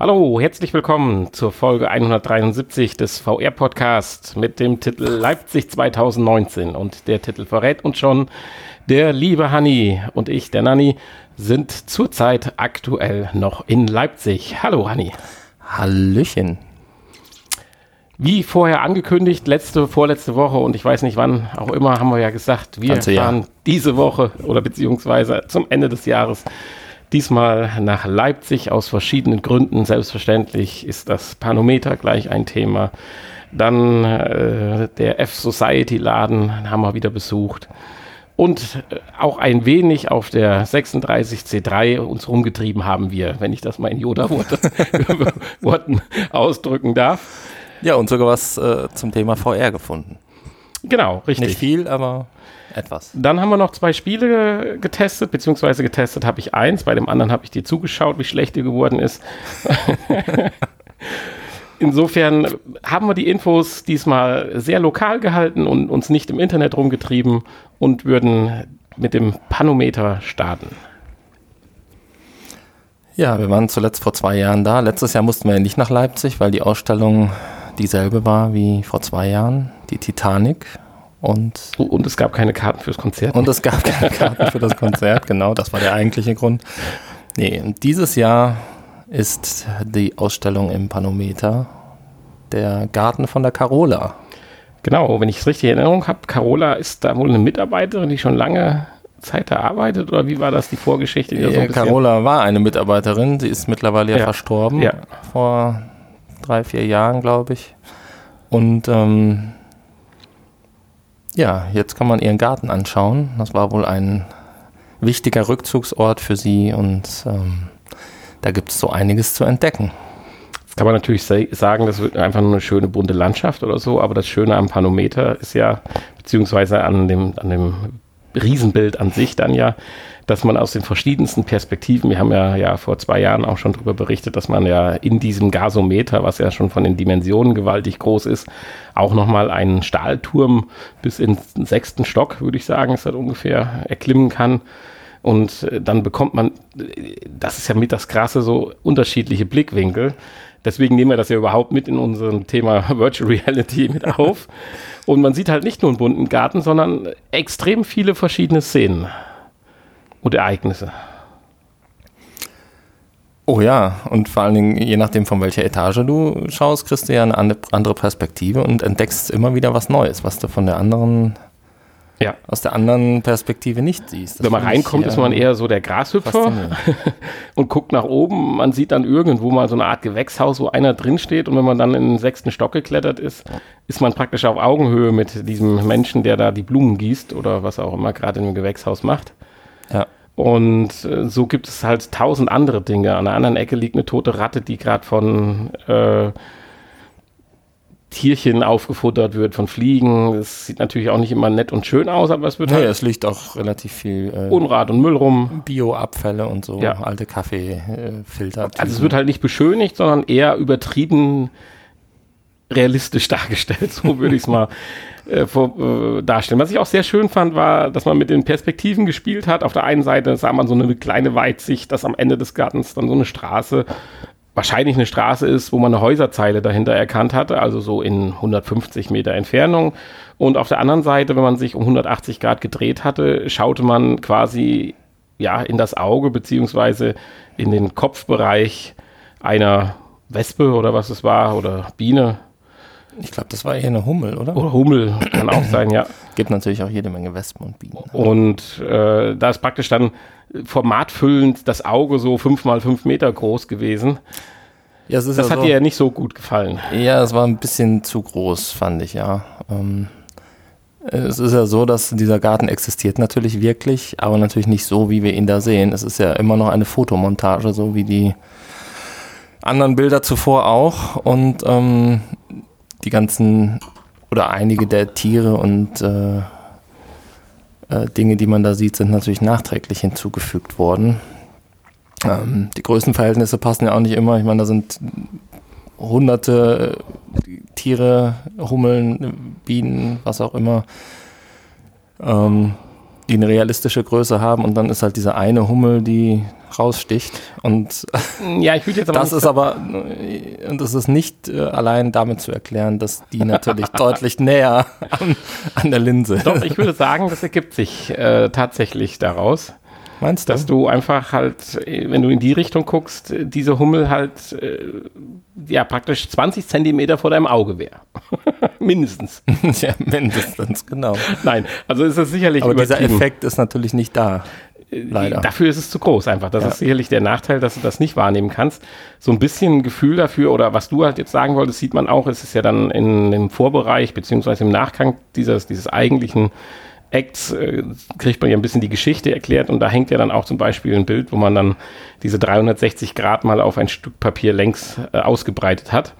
Hallo, herzlich willkommen zur Folge 173 des VR-Podcasts mit dem Titel Leipzig 2019. Und der Titel verrät uns schon, der liebe Hanni und ich, der Nanni, sind zurzeit aktuell noch in Leipzig. Hallo, Hanni. Hallöchen. Wie vorher angekündigt, letzte, vorletzte Woche und ich weiß nicht wann auch immer, haben wir ja gesagt, wir fahren diese Woche oder beziehungsweise zum Ende des Jahres diesmal nach Leipzig aus verschiedenen Gründen. Selbstverständlich ist das Panometer gleich ein Thema. Dann äh, der F-Society-Laden haben wir wieder besucht. Und äh, auch ein wenig auf der 36C3 uns rumgetrieben haben wir, wenn ich das mal in Yoda-Worten ausdrücken darf. Ja, und sogar was äh, zum Thema VR gefunden. Genau, richtig. Nicht viel, aber etwas. Dann haben wir noch zwei Spiele getestet, beziehungsweise getestet habe ich eins, bei dem anderen habe ich dir zugeschaut, wie schlecht dir geworden ist. Insofern haben wir die Infos diesmal sehr lokal gehalten und uns nicht im Internet rumgetrieben und würden mit dem Panometer starten. Ja, wir waren zuletzt vor zwei Jahren da. Letztes Jahr mussten wir ja nicht nach Leipzig, weil die Ausstellung dieselbe war wie vor zwei Jahren, die Titanic. Und, und es gab keine Karten fürs Konzert. Und es gab keine Karten für das Konzert, genau, das war der eigentliche Grund. Nee, und dieses Jahr ist die Ausstellung im Panometer der Garten von der Carola. Genau, wenn ich es richtig in Erinnerung habe, Carola ist da wohl eine Mitarbeiterin, die schon lange Zeit da arbeitet oder wie war das die Vorgeschichte? Die ja, so Carola war eine Mitarbeiterin, sie ist mittlerweile ja, verstorben, ja. vor drei, vier Jahren, glaube ich. Und ähm, ja, jetzt kann man ihren Garten anschauen. Das war wohl ein wichtiger Rückzugsort für sie und ähm, da gibt es so einiges zu entdecken. Jetzt kann man natürlich sagen, das wird einfach nur eine schöne bunte Landschaft oder so, aber das Schöne am Panometer ist ja, beziehungsweise an dem, an dem Riesenbild an sich dann ja, dass man aus den verschiedensten Perspektiven, wir haben ja, ja vor zwei Jahren auch schon darüber berichtet, dass man ja in diesem Gasometer, was ja schon von den Dimensionen gewaltig groß ist, auch nochmal einen Stahlturm bis in den sechsten Stock, würde ich sagen, ist das ungefähr, erklimmen kann. Und äh, dann bekommt man, das ist ja mit das Krasse, so unterschiedliche Blickwinkel. Deswegen nehmen wir das ja überhaupt mit in unserem Thema Virtual Reality mit auf. Und man sieht halt nicht nur einen bunten Garten, sondern extrem viele verschiedene Szenen und Ereignisse. Oh ja, und vor allen Dingen, je nachdem, von welcher Etage du schaust, kriegst du ja eine andere Perspektive und entdeckst immer wieder was Neues, was du von der anderen, ja. aus der anderen Perspektive nicht siehst. Das Wenn man reinkommt, ist man eher so der Grashüpfer und guckt nach oben. Man sieht dann irgendwo mal so eine Art Gewächshaus, wo einer drin steht und wenn man dann in den sechsten Stock geklettert ist, ist man praktisch auf Augenhöhe mit diesem Menschen, der da die Blumen gießt oder was auch immer gerade in dem Gewächshaus macht. Ja. Und äh, so gibt es halt tausend andere Dinge. An der anderen Ecke liegt eine tote Ratte, die gerade von äh, Tierchen aufgefuttert wird, von Fliegen. Das sieht natürlich auch nicht immer nett und schön aus, aber es wird nee, halt. es liegt auch relativ viel äh, Unrat und Müll rum. Bioabfälle und so, ja. alte Kaffeefilter. also es wird halt nicht beschönigt, sondern eher übertrieben realistisch dargestellt, so würde ich es mal äh, vor, äh, darstellen. Was ich auch sehr schön fand, war, dass man mit den Perspektiven gespielt hat. Auf der einen Seite sah man so eine kleine Weitsicht, dass am Ende des Gartens dann so eine Straße, wahrscheinlich eine Straße ist, wo man eine Häuserzeile dahinter erkannt hatte, also so in 150 Meter Entfernung. Und auf der anderen Seite, wenn man sich um 180 Grad gedreht hatte, schaute man quasi ja in das Auge beziehungsweise in den Kopfbereich einer Wespe oder was es war oder Biene, ich glaube, das war eher eine Hummel, oder? Oder Hummel kann auch sein, ja. Gibt natürlich auch jede Menge Wespen und Bienen. Und äh, da ist praktisch dann formatfüllend das Auge so fünf mal fünf Meter groß gewesen. Ja, das ja hat so, dir ja nicht so gut gefallen. Ja, es war ein bisschen zu groß, fand ich, ja. Ähm, es ist ja so, dass dieser Garten existiert natürlich wirklich, aber natürlich nicht so, wie wir ihn da sehen. Es ist ja immer noch eine Fotomontage, so wie die anderen Bilder zuvor auch. Und ähm, die ganzen oder einige der Tiere und äh, äh, Dinge, die man da sieht, sind natürlich nachträglich hinzugefügt worden. Ähm, die Größenverhältnisse passen ja auch nicht immer. Ich meine, da sind hunderte Tiere, Hummeln, Bienen, was auch immer. Ähm, die eine realistische Größe haben und dann ist halt diese eine Hummel, die raussticht. Und ja, ich würde jetzt aber das ist aber, und das ist nicht äh, allein damit zu erklären, dass die natürlich deutlich näher an, an, der Linse. Doch, ich würde sagen, das ergibt sich äh, tatsächlich daraus. Meinst du? Dass du einfach halt, wenn du in die Richtung guckst, diese Hummel halt äh, ja praktisch 20 Zentimeter vor deinem Auge wäre. mindestens. ja, mindestens, genau. Nein, also ist das sicherlich Aber dieser Effekt ist natürlich nicht da. Äh, Leider. Dafür ist es zu groß einfach. Das ja. ist sicherlich der Nachteil, dass du das nicht wahrnehmen kannst. So ein bisschen Gefühl dafür oder was du halt jetzt sagen wolltest, sieht man auch, es ist ja dann in, im Vorbereich beziehungsweise im Nachgang dieses, dieses eigentlichen Acts äh, kriegt man ja ein bisschen die Geschichte erklärt und da hängt ja dann auch zum Beispiel ein Bild, wo man dann diese 360 Grad mal auf ein Stück Papier längs äh, ausgebreitet hat.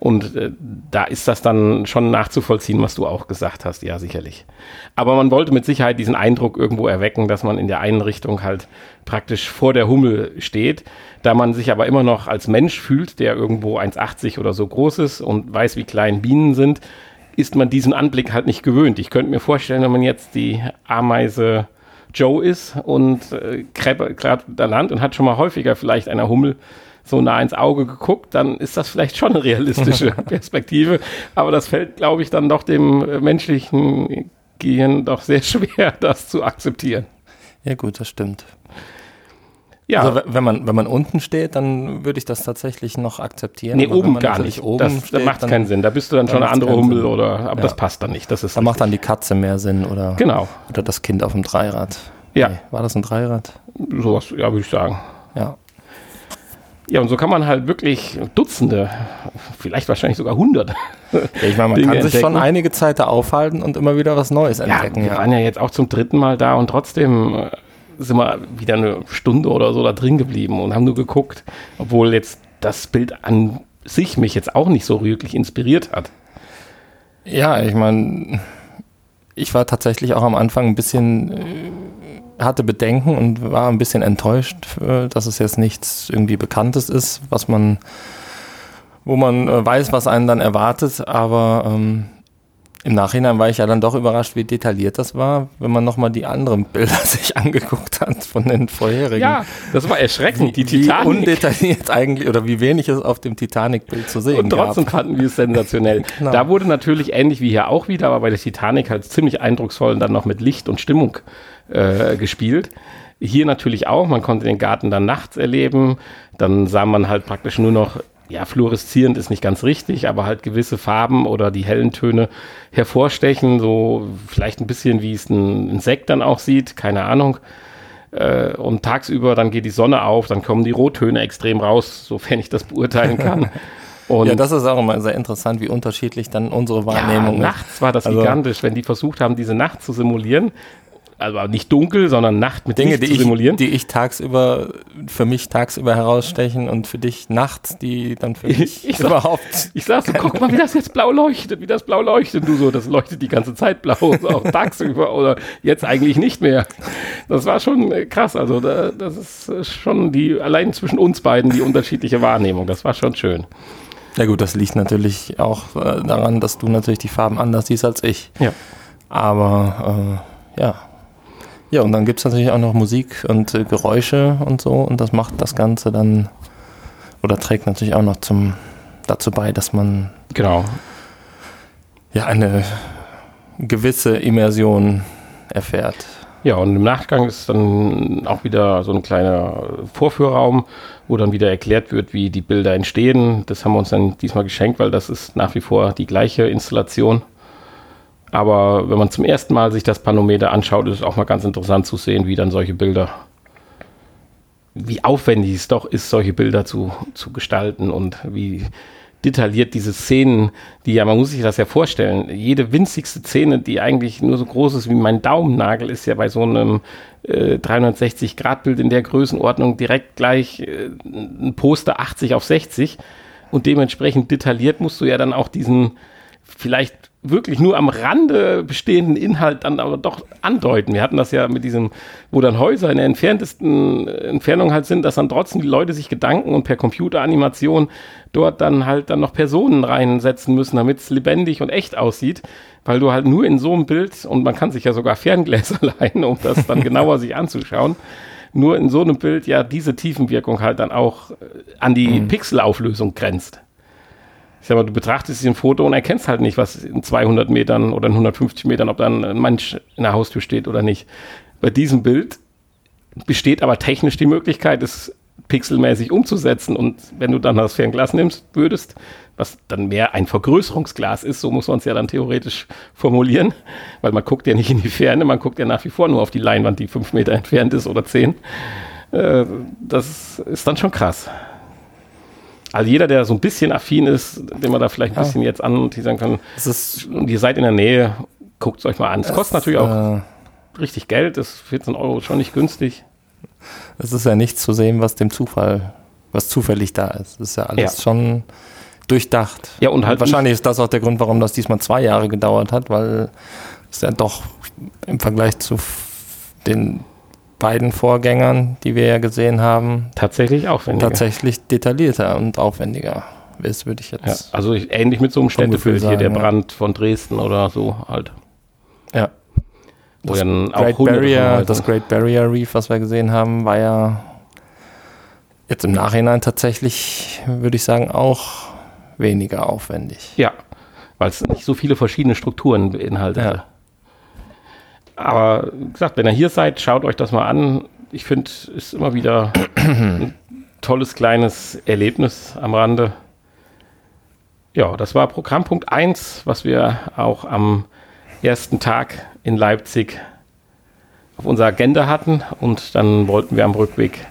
Und äh, da ist das dann schon nachzuvollziehen, was du auch gesagt hast, ja, sicherlich. Aber man wollte mit Sicherheit diesen Eindruck irgendwo erwecken, dass man in der einen Richtung halt praktisch vor der Hummel steht. Da man sich aber immer noch als Mensch fühlt, der irgendwo 1,80 oder so groß ist und weiß, wie klein Bienen sind, ist man diesen Anblick halt nicht gewöhnt. Ich könnte mir vorstellen, wenn man jetzt die Ameise Joe ist und äh, gerade da Land und hat schon mal häufiger vielleicht einer Hummel so nah ins Auge geguckt, dann ist das vielleicht schon eine realistische Perspektive. Aber das fällt, glaube ich, dann doch dem äh, menschlichen Gehirn doch sehr schwer, das zu akzeptieren. Ja gut, das stimmt. Ja. Also wenn man, wenn man unten steht, dann würde ich das tatsächlich noch akzeptieren. Nee, oben gar nicht. Oben das, steht, macht dann, keinen Sinn. Da bist du dann, dann schon eine andere Hummel Sinn. oder, aber ja. das passt dann nicht. Das ist da macht dann die Katze mehr Sinn oder, genau. oder das Kind auf dem Dreirad. Ja. Nee, war das ein Dreirad? Sowas, ja, würde ich sagen. Ja. Ja, und so kann man halt wirklich Dutzende, vielleicht wahrscheinlich sogar hunderte. Ja, ich meine, man Dinge kann sich entdecken. schon einige Zeit da aufhalten und immer wieder was Neues entdecken. Ja, wir ja. waren ja jetzt auch zum dritten Mal da und trotzdem äh, sind wir wieder eine Stunde oder so da drin geblieben und haben nur geguckt, obwohl jetzt das Bild an sich mich jetzt auch nicht so wirklich inspiriert hat. Ja, ich meine, ich war tatsächlich auch am Anfang ein bisschen, äh, hatte Bedenken und war ein bisschen enttäuscht, äh, dass es jetzt nichts irgendwie Bekanntes ist, was man, wo man äh, weiß, was einen dann erwartet, aber ähm, im Nachhinein war ich ja dann doch überrascht, wie detailliert das war, wenn man nochmal die anderen Bilder sich angeguckt hat von den vorherigen. Ja, das war erschreckend. Die Titanic. Wie undetailliert eigentlich oder wie wenig es auf dem Titanic-Bild zu sehen Und trotzdem gab. fanden wir es sensationell. genau. Da wurde natürlich ähnlich wie hier auch wieder, aber bei der Titanic halt ziemlich eindrucksvoll und dann noch mit Licht und Stimmung äh, gespielt. Hier natürlich auch, man konnte den Garten dann nachts erleben. Dann sah man halt praktisch nur noch ja, fluoreszierend ist nicht ganz richtig, aber halt gewisse Farben oder die hellen Töne hervorstechen, so vielleicht ein bisschen wie es ein Insekt dann auch sieht, keine Ahnung. Äh, und tagsüber dann geht die Sonne auf, dann kommen die Rottöne extrem raus, sofern ich das beurteilen kann. Und ja, das ist auch immer sehr interessant, wie unterschiedlich dann unsere Wahrnehmung ja, ist. Nachts war das also, gigantisch, wenn die versucht haben, diese Nacht zu simulieren also nicht dunkel, sondern Nacht mit Dinge, die zu simulieren. Ich, die ich tagsüber, für mich tagsüber herausstechen und für dich nachts, die dann für mich ich, überhaupt. Ich sag so, guck mal, wie das jetzt blau leuchtet, wie das blau leuchtet. Du so, das leuchtet die ganze Zeit blau, auch tagsüber oder jetzt eigentlich nicht mehr. Das war schon äh, krass. Also da, das ist äh, schon die, allein zwischen uns beiden die unterschiedliche Wahrnehmung. Das war schon schön. Ja gut, das liegt natürlich auch äh, daran, dass du natürlich die Farben anders siehst als ich. Ja. Aber äh, ja, ja, und dann gibt es natürlich auch noch Musik und äh, Geräusche und so und das macht das Ganze dann oder trägt natürlich auch noch zum dazu bei, dass man genau ja eine gewisse Immersion erfährt. Ja, und im Nachgang ist dann auch wieder so ein kleiner Vorführraum, wo dann wieder erklärt wird, wie die Bilder entstehen. Das haben wir uns dann diesmal geschenkt, weil das ist nach wie vor die gleiche Installation. Aber wenn man zum ersten Mal sich das Panometer anschaut, ist es auch mal ganz interessant zu sehen, wie dann solche Bilder, wie aufwendig es doch ist, solche Bilder zu, zu gestalten und wie detailliert diese Szenen, die ja, man muss sich das ja vorstellen, jede winzigste Szene, die eigentlich nur so groß ist wie mein Daumennagel, ist ja bei so einem äh, 360-Grad-Bild in der Größenordnung direkt gleich äh, ein Poster 80 auf 60 und dementsprechend detailliert musst du ja dann auch diesen vielleicht wirklich nur am Rande bestehenden Inhalt dann aber doch andeuten. Wir hatten das ja mit diesem, wo dann Häuser in der entferntesten Entfernung halt sind, dass dann trotzdem die Leute sich Gedanken und per Computeranimation dort dann halt dann noch Personen reinsetzen müssen, damit es lebendig und echt aussieht, weil du halt nur in so einem Bild, und man kann sich ja sogar Ferngläser leihen, um das dann genauer sich anzuschauen, nur in so einem Bild ja diese Tiefenwirkung halt dann auch äh, an die mhm. Pixelauflösung grenzt. Ich sag mal, du betrachtest ein Foto und erkennst halt nicht, was in 200 Metern oder in 150 Metern, ob dann ein Mensch in der Haustür steht oder nicht. Bei diesem Bild besteht aber technisch die Möglichkeit, es pixelmäßig umzusetzen. Und wenn du dann das Fernglas nimmst, würdest, was dann mehr ein Vergrößerungsglas ist, so muss man es ja dann theoretisch formulieren, weil man guckt ja nicht in die Ferne, man guckt ja nach wie vor nur auf die Leinwand, die fünf Meter entfernt ist oder zehn. Äh, das ist dann schon krass. Also jeder, der so ein bisschen affin ist, den man da vielleicht ein bisschen jetzt an und sagen kann, ist, und ihr seid in der Nähe, guckt es euch mal an. Es kostet natürlich auch äh, richtig Geld, das ist 14 Euro schon nicht günstig. Es ist ja nichts zu sehen, was dem Zufall, was zufällig da ist. Das ist ja alles ja. schon durchdacht. Ja, und halt. Und wahrscheinlich ist das auch der Grund, warum das diesmal zwei Jahre gedauert hat, weil es ja doch im Vergleich zu den beiden Vorgängern, die wir ja gesehen haben, tatsächlich aufwendiger. Tatsächlich detaillierter und aufwendiger ist, würde ich jetzt. Ja, also ähnlich mit so einem Städtebild hier, der Brand von Dresden oder so halt. Ja. Das, Great Barrier, das Great Barrier Reef, was wir gesehen haben, war ja jetzt im Nachhinein tatsächlich, würde ich sagen, auch weniger aufwendig. Ja, weil es nicht so viele verschiedene Strukturen beinhaltet. Ja. Aber wie gesagt, wenn ihr hier seid, schaut euch das mal an. Ich finde, es ist immer wieder ein tolles kleines Erlebnis am Rande. Ja, das war Programmpunkt 1, was wir auch am ersten Tag in Leipzig auf unserer Agenda hatten. Und dann wollten wir am Rückweg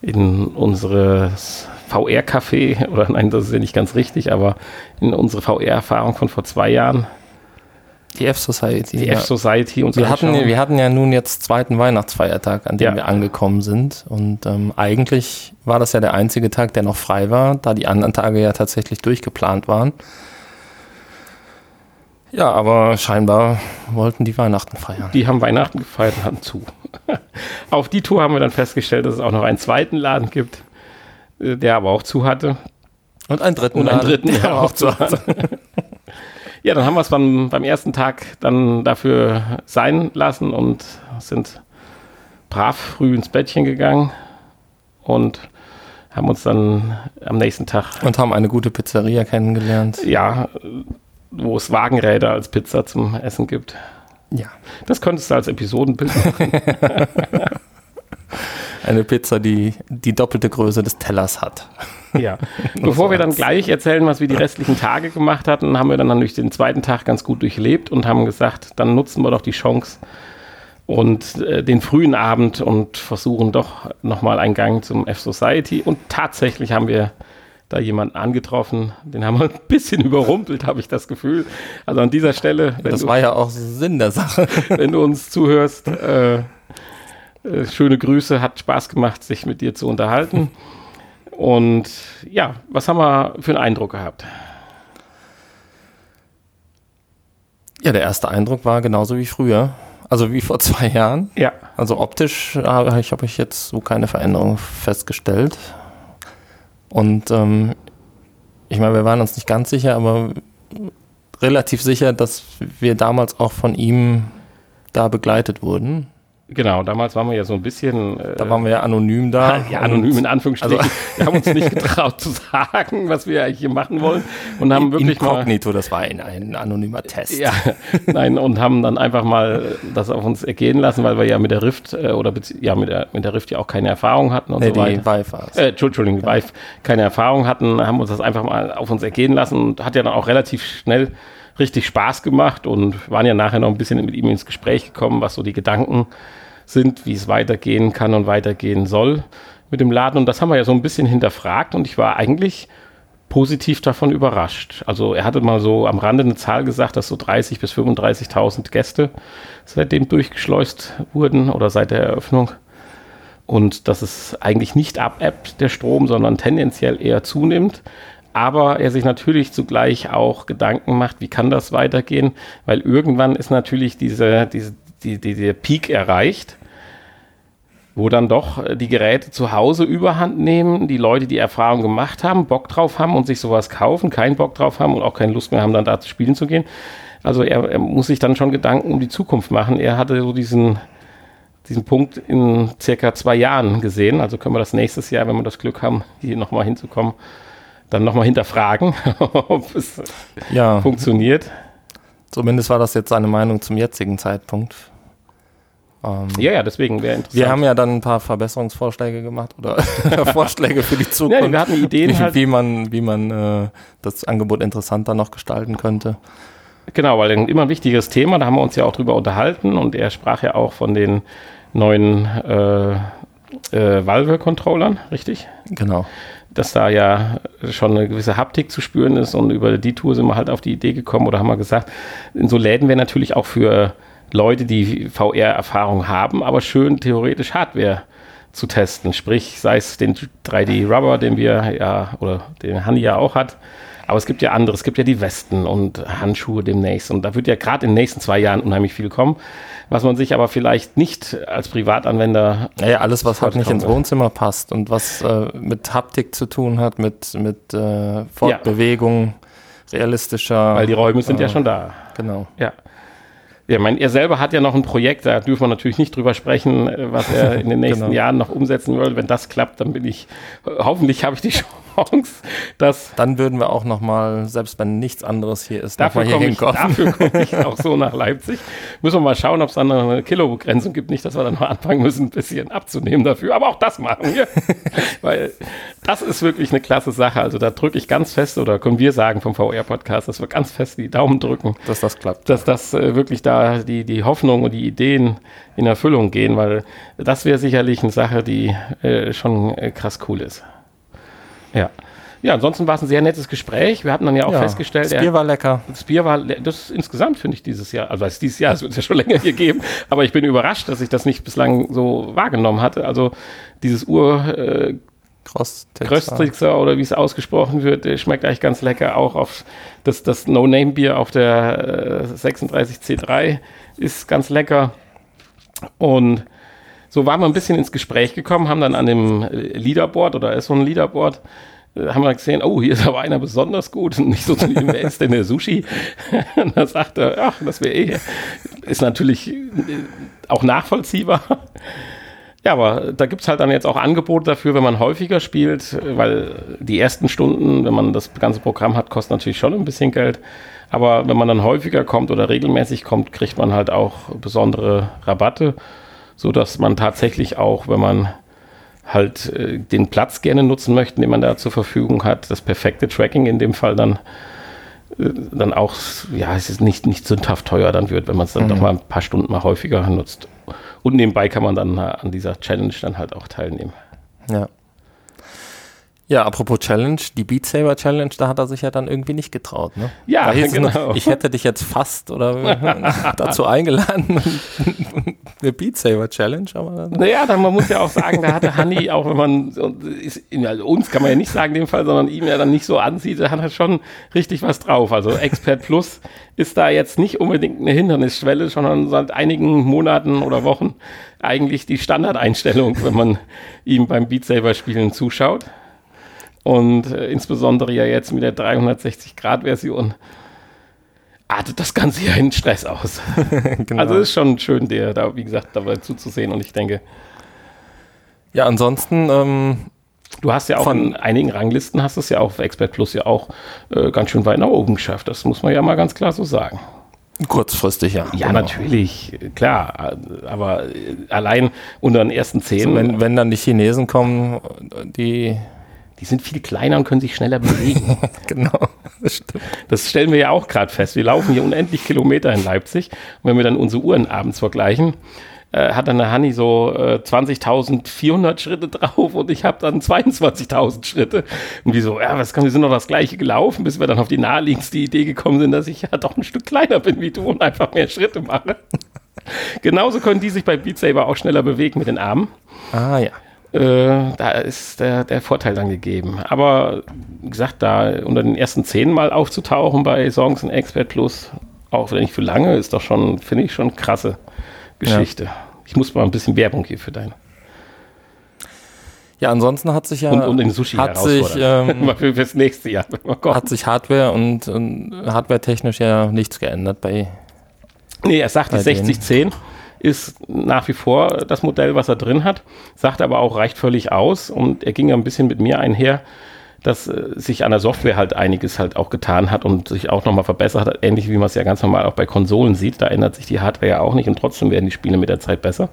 in unseres VR-Café, oder nein, das ist ja nicht ganz richtig, aber in unsere VR-Erfahrung von vor zwei Jahren die F-Society. Die ja. F-Society und wir hatten, wir hatten ja nun jetzt zweiten Weihnachtsfeiertag, an dem ja. wir angekommen sind. Und ähm, eigentlich war das ja der einzige Tag, der noch frei war, da die anderen Tage ja tatsächlich durchgeplant waren. Ja, aber scheinbar wollten die Weihnachten feiern. Die haben Weihnachten gefeiert und hatten zu. Auf die Tour haben wir dann festgestellt, dass es auch noch einen zweiten Laden gibt, äh, der aber auch zu hatte. Und einen dritten und einen dritten, der auch zu hatte. Ja, dann haben wir es beim, beim ersten Tag dann dafür sein lassen und sind brav früh ins Bettchen gegangen und haben uns dann am nächsten Tag. Und haben eine gute Pizzeria kennengelernt. Ja, wo es Wagenräder als Pizza zum Essen gibt. Ja. Das könntest du als Episodenbild machen. eine Pizza, die die doppelte Größe des Tellers hat. Ja. Bevor wir dann gleich erzählen, was wir die restlichen Tage gemacht hatten, haben wir dann natürlich den zweiten Tag ganz gut durchlebt und haben gesagt, dann nutzen wir doch die Chance und äh, den frühen Abend und versuchen doch nochmal einen Gang zum F-Society. Und tatsächlich haben wir da jemanden angetroffen, den haben wir ein bisschen überrumpelt, habe ich das Gefühl. Also an dieser Stelle. Das du, war ja auch Sinn der Sache. wenn du uns zuhörst, äh, äh, schöne Grüße, hat Spaß gemacht, sich mit dir zu unterhalten. Und ja, was haben wir für einen Eindruck gehabt? Ja, der erste Eindruck war genauso wie früher. Also wie vor zwei Jahren. Ja. Also optisch habe ich, hab ich jetzt so keine Veränderung festgestellt. Und ähm, ich meine, wir waren uns nicht ganz sicher, aber relativ sicher, dass wir damals auch von ihm da begleitet wurden. Genau, damals waren wir ja so ein bisschen. Äh, da waren wir ja anonym da. Ja, anonym in Anführungsstrichen. Also, wir haben uns nicht getraut zu sagen, was wir eigentlich hier machen wollen. Und haben wirklich Inkognito, mal, das war ein, ein anonymer Test. Ja, nein, und haben dann einfach mal das auf uns ergehen lassen, weil wir ja mit der Rift äh, oder ja mit der, mit der Rift ja auch keine Erfahrung hatten und nee, so weiter. Vive äh, Entschuldigung, die ja. Vive keine Erfahrung hatten, haben uns das einfach mal auf uns ergehen lassen und hat ja dann auch relativ schnell richtig Spaß gemacht und waren ja nachher noch ein bisschen mit ihm ins Gespräch gekommen, was so die Gedanken sind, wie es weitergehen kann und weitergehen soll mit dem Laden. Und das haben wir ja so ein bisschen hinterfragt und ich war eigentlich positiv davon überrascht. Also er hatte mal so am Rande eine Zahl gesagt, dass so 30 bis 35.000 Gäste seitdem durchgeschleust wurden oder seit der Eröffnung. Und dass es eigentlich nicht abebbt, der Strom, sondern tendenziell eher zunimmt aber er sich natürlich zugleich auch Gedanken macht, wie kann das weitergehen, weil irgendwann ist natürlich diese, diese, die, die, der Peak erreicht, wo dann doch die Geräte zu Hause überhand nehmen, die Leute, die Erfahrung gemacht haben, Bock drauf haben und sich sowas kaufen, keinen Bock drauf haben und auch keine Lust mehr haben, dann da zu spielen zu gehen. Also er, er muss sich dann schon Gedanken um die Zukunft machen. Er hatte so diesen, diesen Punkt in circa zwei Jahren gesehen. Also können wir das nächstes Jahr, wenn wir das Glück haben, hier nochmal hinzukommen, dann nochmal hinterfragen, ob es ja. funktioniert. Zumindest war das jetzt seine Meinung zum jetzigen Zeitpunkt. Ähm, ja, ja, deswegen wäre interessant. Wir haben ja dann ein paar Verbesserungsvorschläge gemacht oder Vorschläge für die Zukunft. Ja, wir hatten Ideen, wie, halt. wie man, wie man äh, das Angebot interessanter noch gestalten könnte. Genau, weil ein immer ein wichtiges Thema, da haben wir uns ja auch drüber unterhalten und er sprach ja auch von den neuen äh, äh, Valve-Controllern, richtig? Genau dass da ja schon eine gewisse Haptik zu spüren ist und über die Tour sind wir halt auf die Idee gekommen oder haben wir gesagt, in so Läden wäre natürlich auch für Leute, die VR-Erfahrung haben, aber schön theoretisch Hardware zu testen. Sprich, sei es den 3D-Rubber, den wir ja, oder den Hanni ja auch hat, aber es gibt ja andere, es gibt ja die Westen und Handschuhe demnächst. Und da wird ja gerade in den nächsten zwei Jahren unheimlich viel kommen, was man sich aber vielleicht nicht als Privatanwender. Naja, alles, was halt nicht ins Wohnzimmer passt und was äh, mit Haptik zu tun hat, mit, mit äh, Fortbewegung, ja. realistischer. Weil die Räume sind äh, ja schon da. Genau. Ja. Ja, mein, er selber hat ja noch ein Projekt, da dürfen wir natürlich nicht drüber sprechen, äh, was er in den nächsten genau. Jahren noch umsetzen will. Wenn das klappt, dann bin ich, hoffentlich habe ich die Chance, dass. Dann würden wir auch nochmal, selbst wenn nichts anderes hier ist, dafür ich, dafür komme ich auch so nach Leipzig. Müssen wir mal schauen, ob es dann eine Kilobegrenzung gibt. Nicht, dass wir dann noch anfangen müssen, ein bisschen abzunehmen dafür. Aber auch das machen wir. Weil das ist wirklich eine klasse Sache. Also da drücke ich ganz fest, oder können wir sagen vom VR-Podcast, dass wir ganz fest die Daumen drücken. Dass das klappt. Dass das äh, wirklich da die, die Hoffnung und die Ideen in Erfüllung gehen, weil das wäre sicherlich eine Sache, die äh, schon äh, krass cool ist. Ja. Ja, ansonsten war es ein sehr nettes Gespräch. Wir hatten dann ja auch ja, festgestellt. Das Bier war lecker. Das Bier war, das insgesamt finde ich dieses Jahr, also es dieses Jahr, es wird es ja schon länger hier geben, aber ich bin überrascht, dass ich das nicht bislang so wahrgenommen hatte. Also dieses Ur, äh, Kröstrixer oder wie es ausgesprochen wird, schmeckt eigentlich ganz lecker. Auch auf das, das No-Name-Bier auf der äh, 36C3 ist ganz lecker. Und so waren wir ein bisschen ins Gespräch gekommen, haben dann an dem Leaderboard oder ist so ein Leaderboard, äh, haben wir gesehen, oh, hier ist aber einer besonders gut und nicht so zu wer ist denn der Sushi? und da sagte er, ach, das wäre eh, ist natürlich äh, auch nachvollziehbar. Ja, aber da gibt es halt dann jetzt auch Angebote dafür, wenn man häufiger spielt, weil die ersten Stunden, wenn man das ganze Programm hat, kostet natürlich schon ein bisschen Geld. Aber wenn man dann häufiger kommt oder regelmäßig kommt, kriegt man halt auch besondere Rabatte, sodass man tatsächlich auch, wenn man halt äh, den Platz gerne nutzen möchte, den man da zur Verfügung hat, das perfekte Tracking in dem Fall dann äh, dann auch, ja, es ist nicht, nicht sündhaft teuer dann wird, wenn man es dann mhm. doch mal ein paar Stunden mal häufiger nutzt. Und nebenbei kann man dann an dieser Challenge dann halt auch teilnehmen. Ja. Ja, apropos Challenge, die Beat Saber Challenge, da hat er sich ja dann irgendwie nicht getraut, ne? Ja, genau. Noch, ich hätte dich jetzt fast oder dazu eingeladen, eine Beat Saber Challenge, aber. Naja, dann, man muss ja auch sagen, da hatte Hanni, auch wenn man, ist, also uns kann man ja nicht sagen in dem Fall, sondern ihm ja dann nicht so ansieht, da hat er schon richtig was drauf. Also Expert Plus ist da jetzt nicht unbedingt eine Hindernisschwelle, sondern seit einigen Monaten oder Wochen eigentlich die Standardeinstellung, wenn man ihm beim Beat Saber Spielen zuschaut. Und äh, insbesondere ja jetzt mit der 360-Grad-Version artet das Ganze ja in Stress aus. genau. Also ist schon schön, der da, wie gesagt, dabei zuzusehen. Und ich denke. Ja, ansonsten. Ähm, du hast ja auch von in einigen Ranglisten, hast es ja auch auf Expert Plus ja auch äh, ganz schön weit nach oben geschafft. Das muss man ja mal ganz klar so sagen. Kurzfristig, ja. Ja, genau. natürlich, klar. Aber äh, allein unter den ersten zehn. Also wenn, wenn dann die Chinesen kommen, die die sind viel kleiner und können sich schneller bewegen. genau, das stimmt. Das stellen wir ja auch gerade fest. Wir laufen hier unendlich Kilometer in Leipzig. Und wenn wir dann unsere Uhren abends vergleichen, äh, hat dann der Hanni so äh, 20.400 Schritte drauf und ich habe dann 22.000 Schritte. Und wie so, ja, was kann, wir sind doch das gleiche gelaufen, bis wir dann auf die naheliegendste Idee gekommen sind, dass ich ja doch ein Stück kleiner bin wie du und einfach mehr Schritte mache. Genauso können die sich bei Beat Saber auch schneller bewegen mit den Armen. Ah ja. Äh, da ist der, der Vorteil dann gegeben. Aber wie gesagt, da unter den ersten zehn Mal aufzutauchen bei Songs in Expert Plus, auch wenn nicht für lange, ist doch schon, finde ich, schon krasse Geschichte. Ja. Ich muss mal ein bisschen Werbung hier für dein. Ja, ansonsten hat sich ja und, und den Sushi hat sich ähm, für fürs nächste Jahr hat sich Hardware und, und Hardware technisch ja nichts geändert bei. Nee, er sagt die 6010 ist nach wie vor das Modell, was er drin hat, sagt aber auch, reicht völlig aus und er ging ja ein bisschen mit mir einher, dass äh, sich an der Software halt einiges halt auch getan hat und sich auch nochmal verbessert hat, ähnlich wie man es ja ganz normal auch bei Konsolen sieht, da ändert sich die Hardware ja auch nicht und trotzdem werden die Spiele mit der Zeit besser.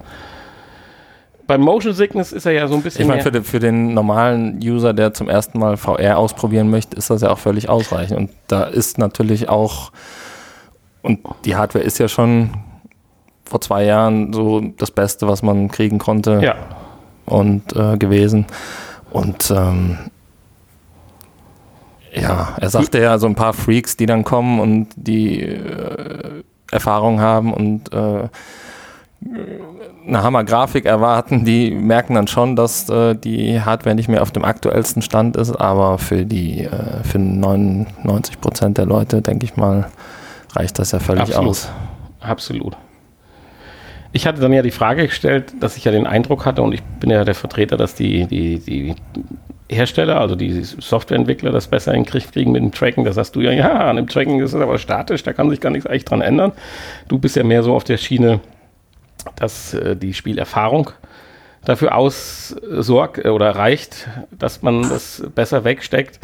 Beim Motion Sickness ist er ja so ein bisschen. Ich meine, für, den, für den normalen User, der zum ersten Mal VR ausprobieren möchte, ist das ja auch völlig ausreichend. Und da ist natürlich auch, und die Hardware ist ja schon vor zwei Jahren so das Beste, was man kriegen konnte. Ja. Und äh, gewesen. Und ähm, ja, er sagte ja so ein paar Freaks, die dann kommen und die äh, Erfahrung haben und äh, eine Hammer-Grafik erwarten, die merken dann schon, dass äh, die Hardware nicht mehr auf dem aktuellsten Stand ist, aber für die äh, für 99 Prozent der Leute, denke ich mal, reicht das ja völlig Absolut. aus. Absolut. Ich hatte dann ja die Frage gestellt, dass ich ja den Eindruck hatte, und ich bin ja der Vertreter, dass die, die, die Hersteller, also die Softwareentwickler, das besser in den Griff kriegen mit dem Tracking. Da sagst du ja, ja, an dem Tracking ist es aber statisch, da kann sich gar nichts eigentlich dran ändern. Du bist ja mehr so auf der Schiene, dass äh, die Spielerfahrung dafür aussorgt äh, oder reicht, dass man das besser wegsteckt.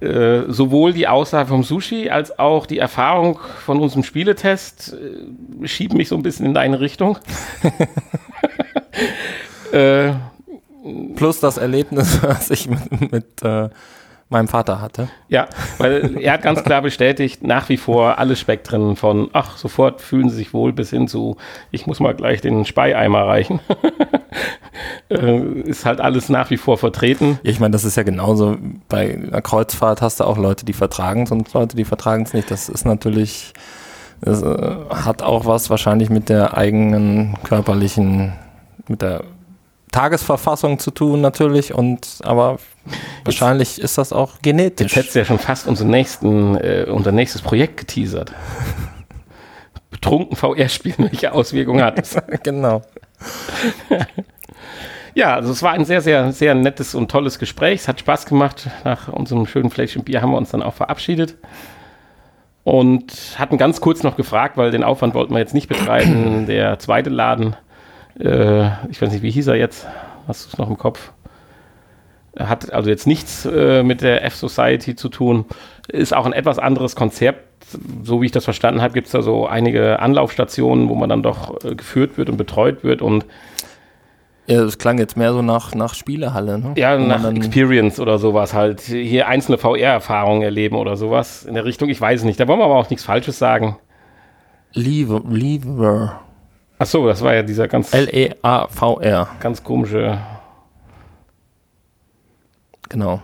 Äh, sowohl die Aussage vom Sushi als auch die Erfahrung von unserem Spieletest äh, schieben mich so ein bisschen in deine Richtung. äh, Plus das Erlebnis, was ich mit, mit äh, meinem Vater hatte. Ja, weil er hat ganz klar bestätigt, nach wie vor alle Spektren von, ach, sofort fühlen sie sich wohl bis hin zu, ich muss mal gleich den Speieimer reichen. äh, ist halt alles nach wie vor vertreten. Ja, ich meine, das ist ja genauso, bei einer Kreuzfahrt hast du auch Leute, die vertragen es und Leute, die vertragen es nicht. Das ist natürlich, das äh, hat auch was wahrscheinlich mit der eigenen körperlichen, mit der Tagesverfassung zu tun natürlich und aber wahrscheinlich ist das auch genetisch. Jetzt hättest du ja schon fast unseren nächsten, äh, unser nächstes Projekt geteasert. Betrunken VR-Spielen, welche Auswirkungen hat es? genau. Ja, also es war ein sehr, sehr, sehr nettes und tolles Gespräch. Es hat Spaß gemacht. Nach unserem schönen Fläschchen Bier haben wir uns dann auch verabschiedet und hatten ganz kurz noch gefragt, weil den Aufwand wollten wir jetzt nicht betreiben. Der zweite Laden äh, ich weiß nicht, wie hieß er jetzt? Hast du es noch im Kopf? Hat also jetzt nichts äh, mit der F-Society zu tun. Ist auch ein etwas anderes Konzept. So wie ich das verstanden habe, gibt es da so einige Anlaufstationen, wo man dann doch äh, geführt wird und betreut wird und ja, das klang jetzt mehr so nach, nach Spielehalle, ne? Ja, nach Experience oder sowas halt. Hier einzelne VR-Erfahrungen erleben oder sowas in der Richtung. Ich weiß nicht. Da wollen wir aber auch nichts Falsches sagen. Lever. Lever. Ach so, das war ja dieser ganz L-E-A-V-R. Ganz komische. Genau.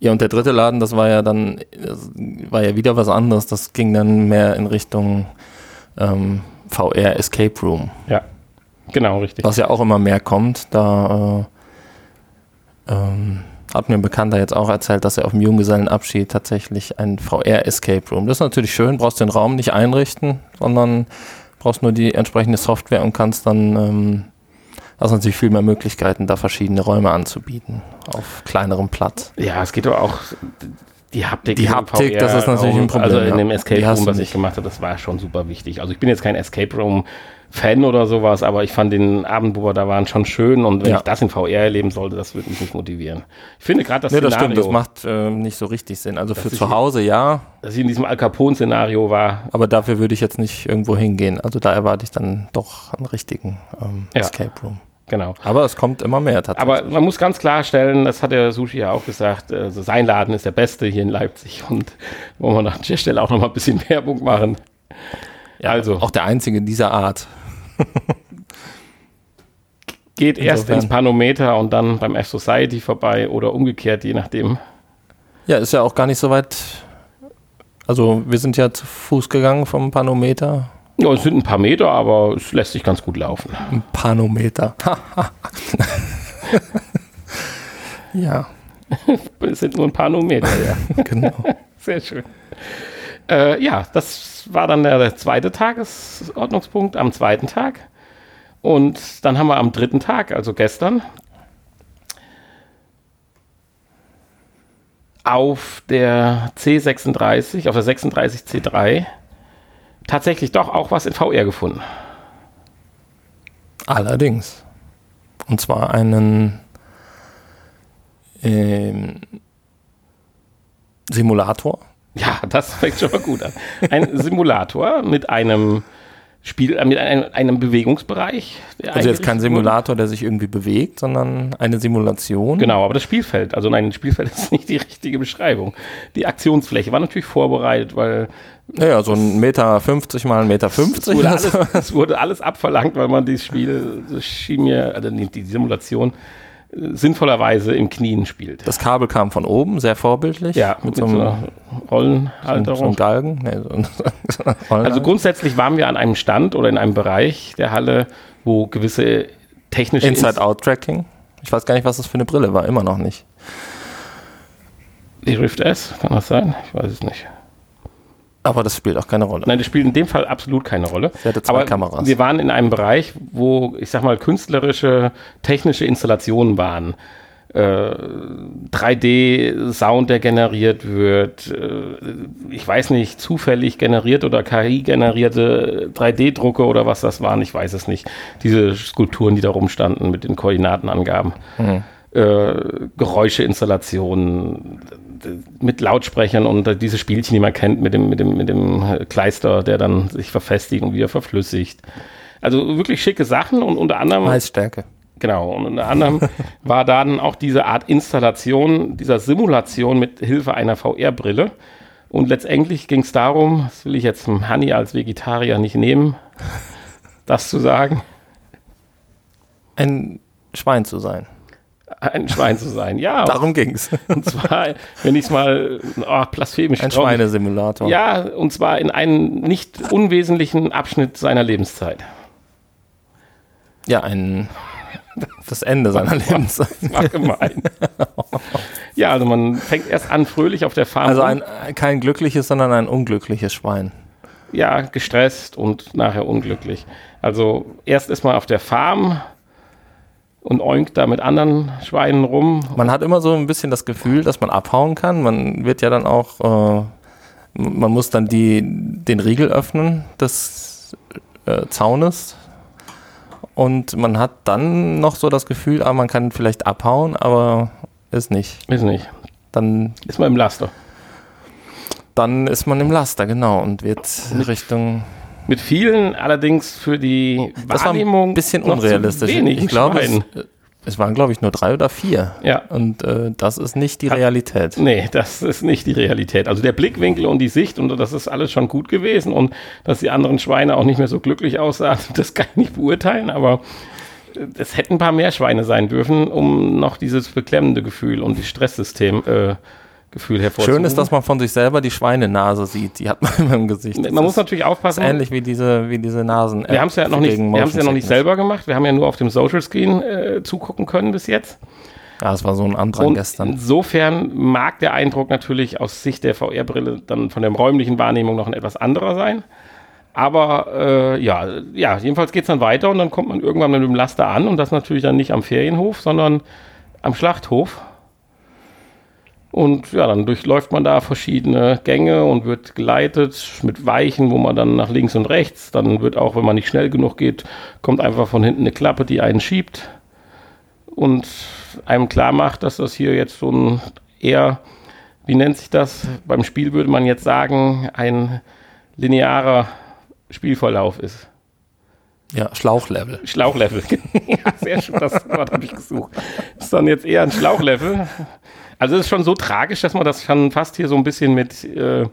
Ja, und der dritte Laden, das war ja dann, war ja wieder was anderes. Das ging dann mehr in Richtung ähm, VR Escape Room. Ja, genau, richtig. Was ja auch immer mehr kommt. Da äh, ähm, hat mir ein Bekannter jetzt auch erzählt, dass er auf dem Junggesellenabschied tatsächlich ein VR Escape Room. Das ist natürlich schön, brauchst den Raum nicht einrichten, sondern brauchst nur die entsprechende Software und kannst dann, ähm, hast natürlich viel mehr Möglichkeiten, da verschiedene Räume anzubieten auf kleinerem Platz. Ja, es geht aber auch die Haptik. Die Haptik, das ist natürlich ein Problem. Also in dem Escape Room, was ich gemacht habe, das war schon super wichtig. Also ich bin jetzt kein Escape Room Fan oder sowas, aber ich fand den Abend, wo wir da waren, schon schön und wenn ja. ich das in VR erleben sollte, das würde mich nicht motivieren. Ich finde gerade das nee, das Szenario... das macht äh, nicht so richtig Sinn. Also für zu Hause, ja. Dass ich in diesem Al Capone-Szenario war. Aber dafür würde ich jetzt nicht irgendwo hingehen. Also da erwarte ich dann doch einen richtigen ähm, ja. Escape Room. Genau. Aber es kommt immer mehr tatsächlich. Aber man muss ganz klarstellen, das hat der Sushi ja auch gesagt, also sein Laden ist der beste hier in Leipzig und wollen wir an der Stelle auch noch mal ein bisschen Werbung machen. Ja, also. Auch der einzige dieser Art. Geht Insofern. erst ins Panometer und dann beim F-Society vorbei oder umgekehrt, je nachdem. Ja, ist ja auch gar nicht so weit. Also, wir sind ja zu Fuß gegangen vom Panometer. Ja, es sind ein paar Meter, aber es lässt sich ganz gut laufen. Ein Panometer. ja. Es sind nur ein paar Meter, ja. genau. Sehr schön. Äh, ja, das war dann der, der zweite Tagesordnungspunkt am zweiten Tag. Und dann haben wir am dritten Tag, also gestern, auf der C36, auf der 36C3 tatsächlich doch auch was in VR gefunden. Allerdings. Und zwar einen ähm, Simulator. Ja, das fängt schon mal gut an. Ein Simulator mit einem Spiel, äh, mit einem, einem Bewegungsbereich. Also jetzt kein Simulator, der sich irgendwie bewegt, sondern eine Simulation. Genau, aber das Spielfeld, also nein, das Spielfeld ist nicht die richtige Beschreibung. Die Aktionsfläche war natürlich vorbereitet, weil naja, so ein Meter 50 mal ein Meter 50. Es wurde, alles, es wurde alles abverlangt, weil man dieses Spiel, das schien mir, also die Simulation sinnvollerweise im Knien spielt. Das Kabel kam von oben, sehr vorbildlich. Ja, mit, mit so einer Rollenhalterung. So, so Galgen. Nee, so, also grundsätzlich waren wir an einem Stand oder in einem Bereich der Halle, wo gewisse technische... Inside-Out-Tracking. Ich weiß gar nicht, was das für eine Brille war, immer noch nicht. Die Rift S, kann das sein? Ich weiß es nicht. Aber das spielt auch keine Rolle. Nein, das spielt in dem Fall absolut keine Rolle. Sie hatte zwei Aber Kameras. Wir waren in einem Bereich, wo, ich sag mal, künstlerische, technische Installationen waren. Äh, 3D-Sound, der generiert wird, äh, ich weiß nicht, zufällig generiert oder KI-generierte 3D-Drucke oder was das waren, ich weiß es nicht. Diese Skulpturen, die da rumstanden mit den Koordinatenangaben. Mhm. Äh, Geräuscheinstallationen, mit Lautsprechern und diese Spielchen, die man kennt, mit dem, mit dem, mit dem Kleister, der dann sich verfestigt und wieder verflüssigt. Also wirklich schicke Sachen und unter anderem. Maisstärke. Genau, und unter anderem war dann auch diese Art Installation dieser Simulation mit Hilfe einer VR-Brille. Und letztendlich ging es darum, das will ich jetzt dem Honey als Vegetarier nicht nehmen, das zu sagen. Ein Schwein zu sein ein Schwein zu sein. Ja. Darum ging es. Und zwar, wenn ich es mal oh, blasphemisch Ein Schweinesimulator. Ja, und zwar in einem nicht unwesentlichen Abschnitt seiner Lebenszeit. Ja, ein das Ende seiner Lebenszeit. Das war gemein. ja, also man fängt erst an fröhlich auf der Farm. Also ein, kein glückliches, sondern ein unglückliches Schwein. Ja, gestresst und nachher unglücklich. Also erst ist man auf der Farm, und oinkt da mit anderen Schweinen rum. Man hat immer so ein bisschen das Gefühl, dass man abhauen kann. Man wird ja dann auch, äh, man muss dann die, den Riegel öffnen des äh, Zaunes. Und man hat dann noch so das Gefühl, ah, man kann vielleicht abhauen, aber ist nicht. Ist nicht. Dann ist man im Laster. Dann ist man im Laster, genau, und wird mit Richtung mit vielen allerdings für die Wahrnehmung ein bisschen unrealistisch. ich glaube, es, es, waren glaube ich nur drei oder vier. Ja. Und äh, das ist nicht die Realität. Nee, das ist nicht die Realität. Also der Blickwinkel und die Sicht und das ist alles schon gut gewesen und dass die anderen Schweine auch nicht mehr so glücklich aussahen, das kann ich nicht beurteilen, aber äh, es hätten ein paar mehr Schweine sein dürfen, um noch dieses beklemmende Gefühl und das Stresssystem äh, Gefühl hervorzuholen. Schön ist, dass man von sich selber die Schweinenase sieht. Die hat man immer im Gesicht. Das man muss natürlich aufpassen. ähnlich wie diese, wie diese Nasen. Wir haben es ja noch nicht, wir haben es ja noch nicht selber gemacht. Wir haben ja nur auf dem Social Screen äh, zugucken können bis jetzt. Ja, es war so ein Andrang gestern. Insofern mag der Eindruck natürlich aus Sicht der VR-Brille dann von der räumlichen Wahrnehmung noch ein etwas anderer sein. Aber äh, ja, ja, jedenfalls geht es dann weiter und dann kommt man irgendwann mit dem Laster an und das natürlich dann nicht am Ferienhof, sondern am Schlachthof. Und ja, dann durchläuft man da verschiedene Gänge und wird geleitet mit Weichen, wo man dann nach links und rechts, dann wird auch, wenn man nicht schnell genug geht, kommt einfach von hinten eine Klappe, die einen schiebt und einem klar macht, dass das hier jetzt so ein eher, wie nennt sich das? Beim Spiel würde man jetzt sagen, ein linearer Spielverlauf ist. Ja, Schlauchlevel. Schlauchlevel. ja, sehr schön, das Wort habe ich gesucht. Ist dann jetzt eher ein Schlauchlevel. Also es ist schon so tragisch, dass man das schon fast hier so ein bisschen mit äh, ja,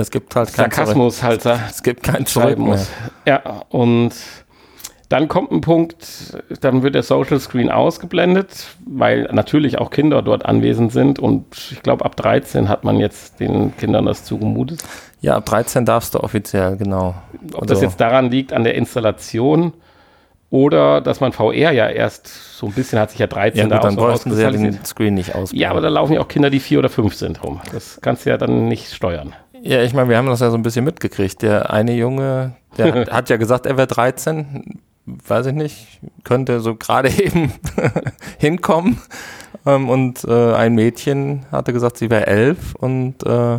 es gibt halt Sarkasmus halt Es gibt keinen Zurück muss. Ja, und Dann kommt ein Punkt, dann wird der Social Screen ausgeblendet, weil natürlich auch Kinder dort anwesend sind und ich glaube ab 13 hat man jetzt den Kindern das zugemutet. Ja, ab 13 darfst du offiziell, genau. Ob also, das jetzt daran liegt an der Installation oder dass man VR ja erst so ein bisschen hat sich ja 13 ja, gut, da dann bräuchten sie ja den Screen nicht aus. Ja, aber da laufen ja auch Kinder, die vier oder fünf sind rum. Das kannst du ja dann nicht steuern. Ja, ich meine, wir haben das ja so ein bisschen mitgekriegt. Der eine Junge, der hat ja gesagt, er wäre 13. Weiß ich nicht, könnte so gerade eben hinkommen. Ähm, und äh, ein Mädchen hatte gesagt, sie wäre elf. Und äh,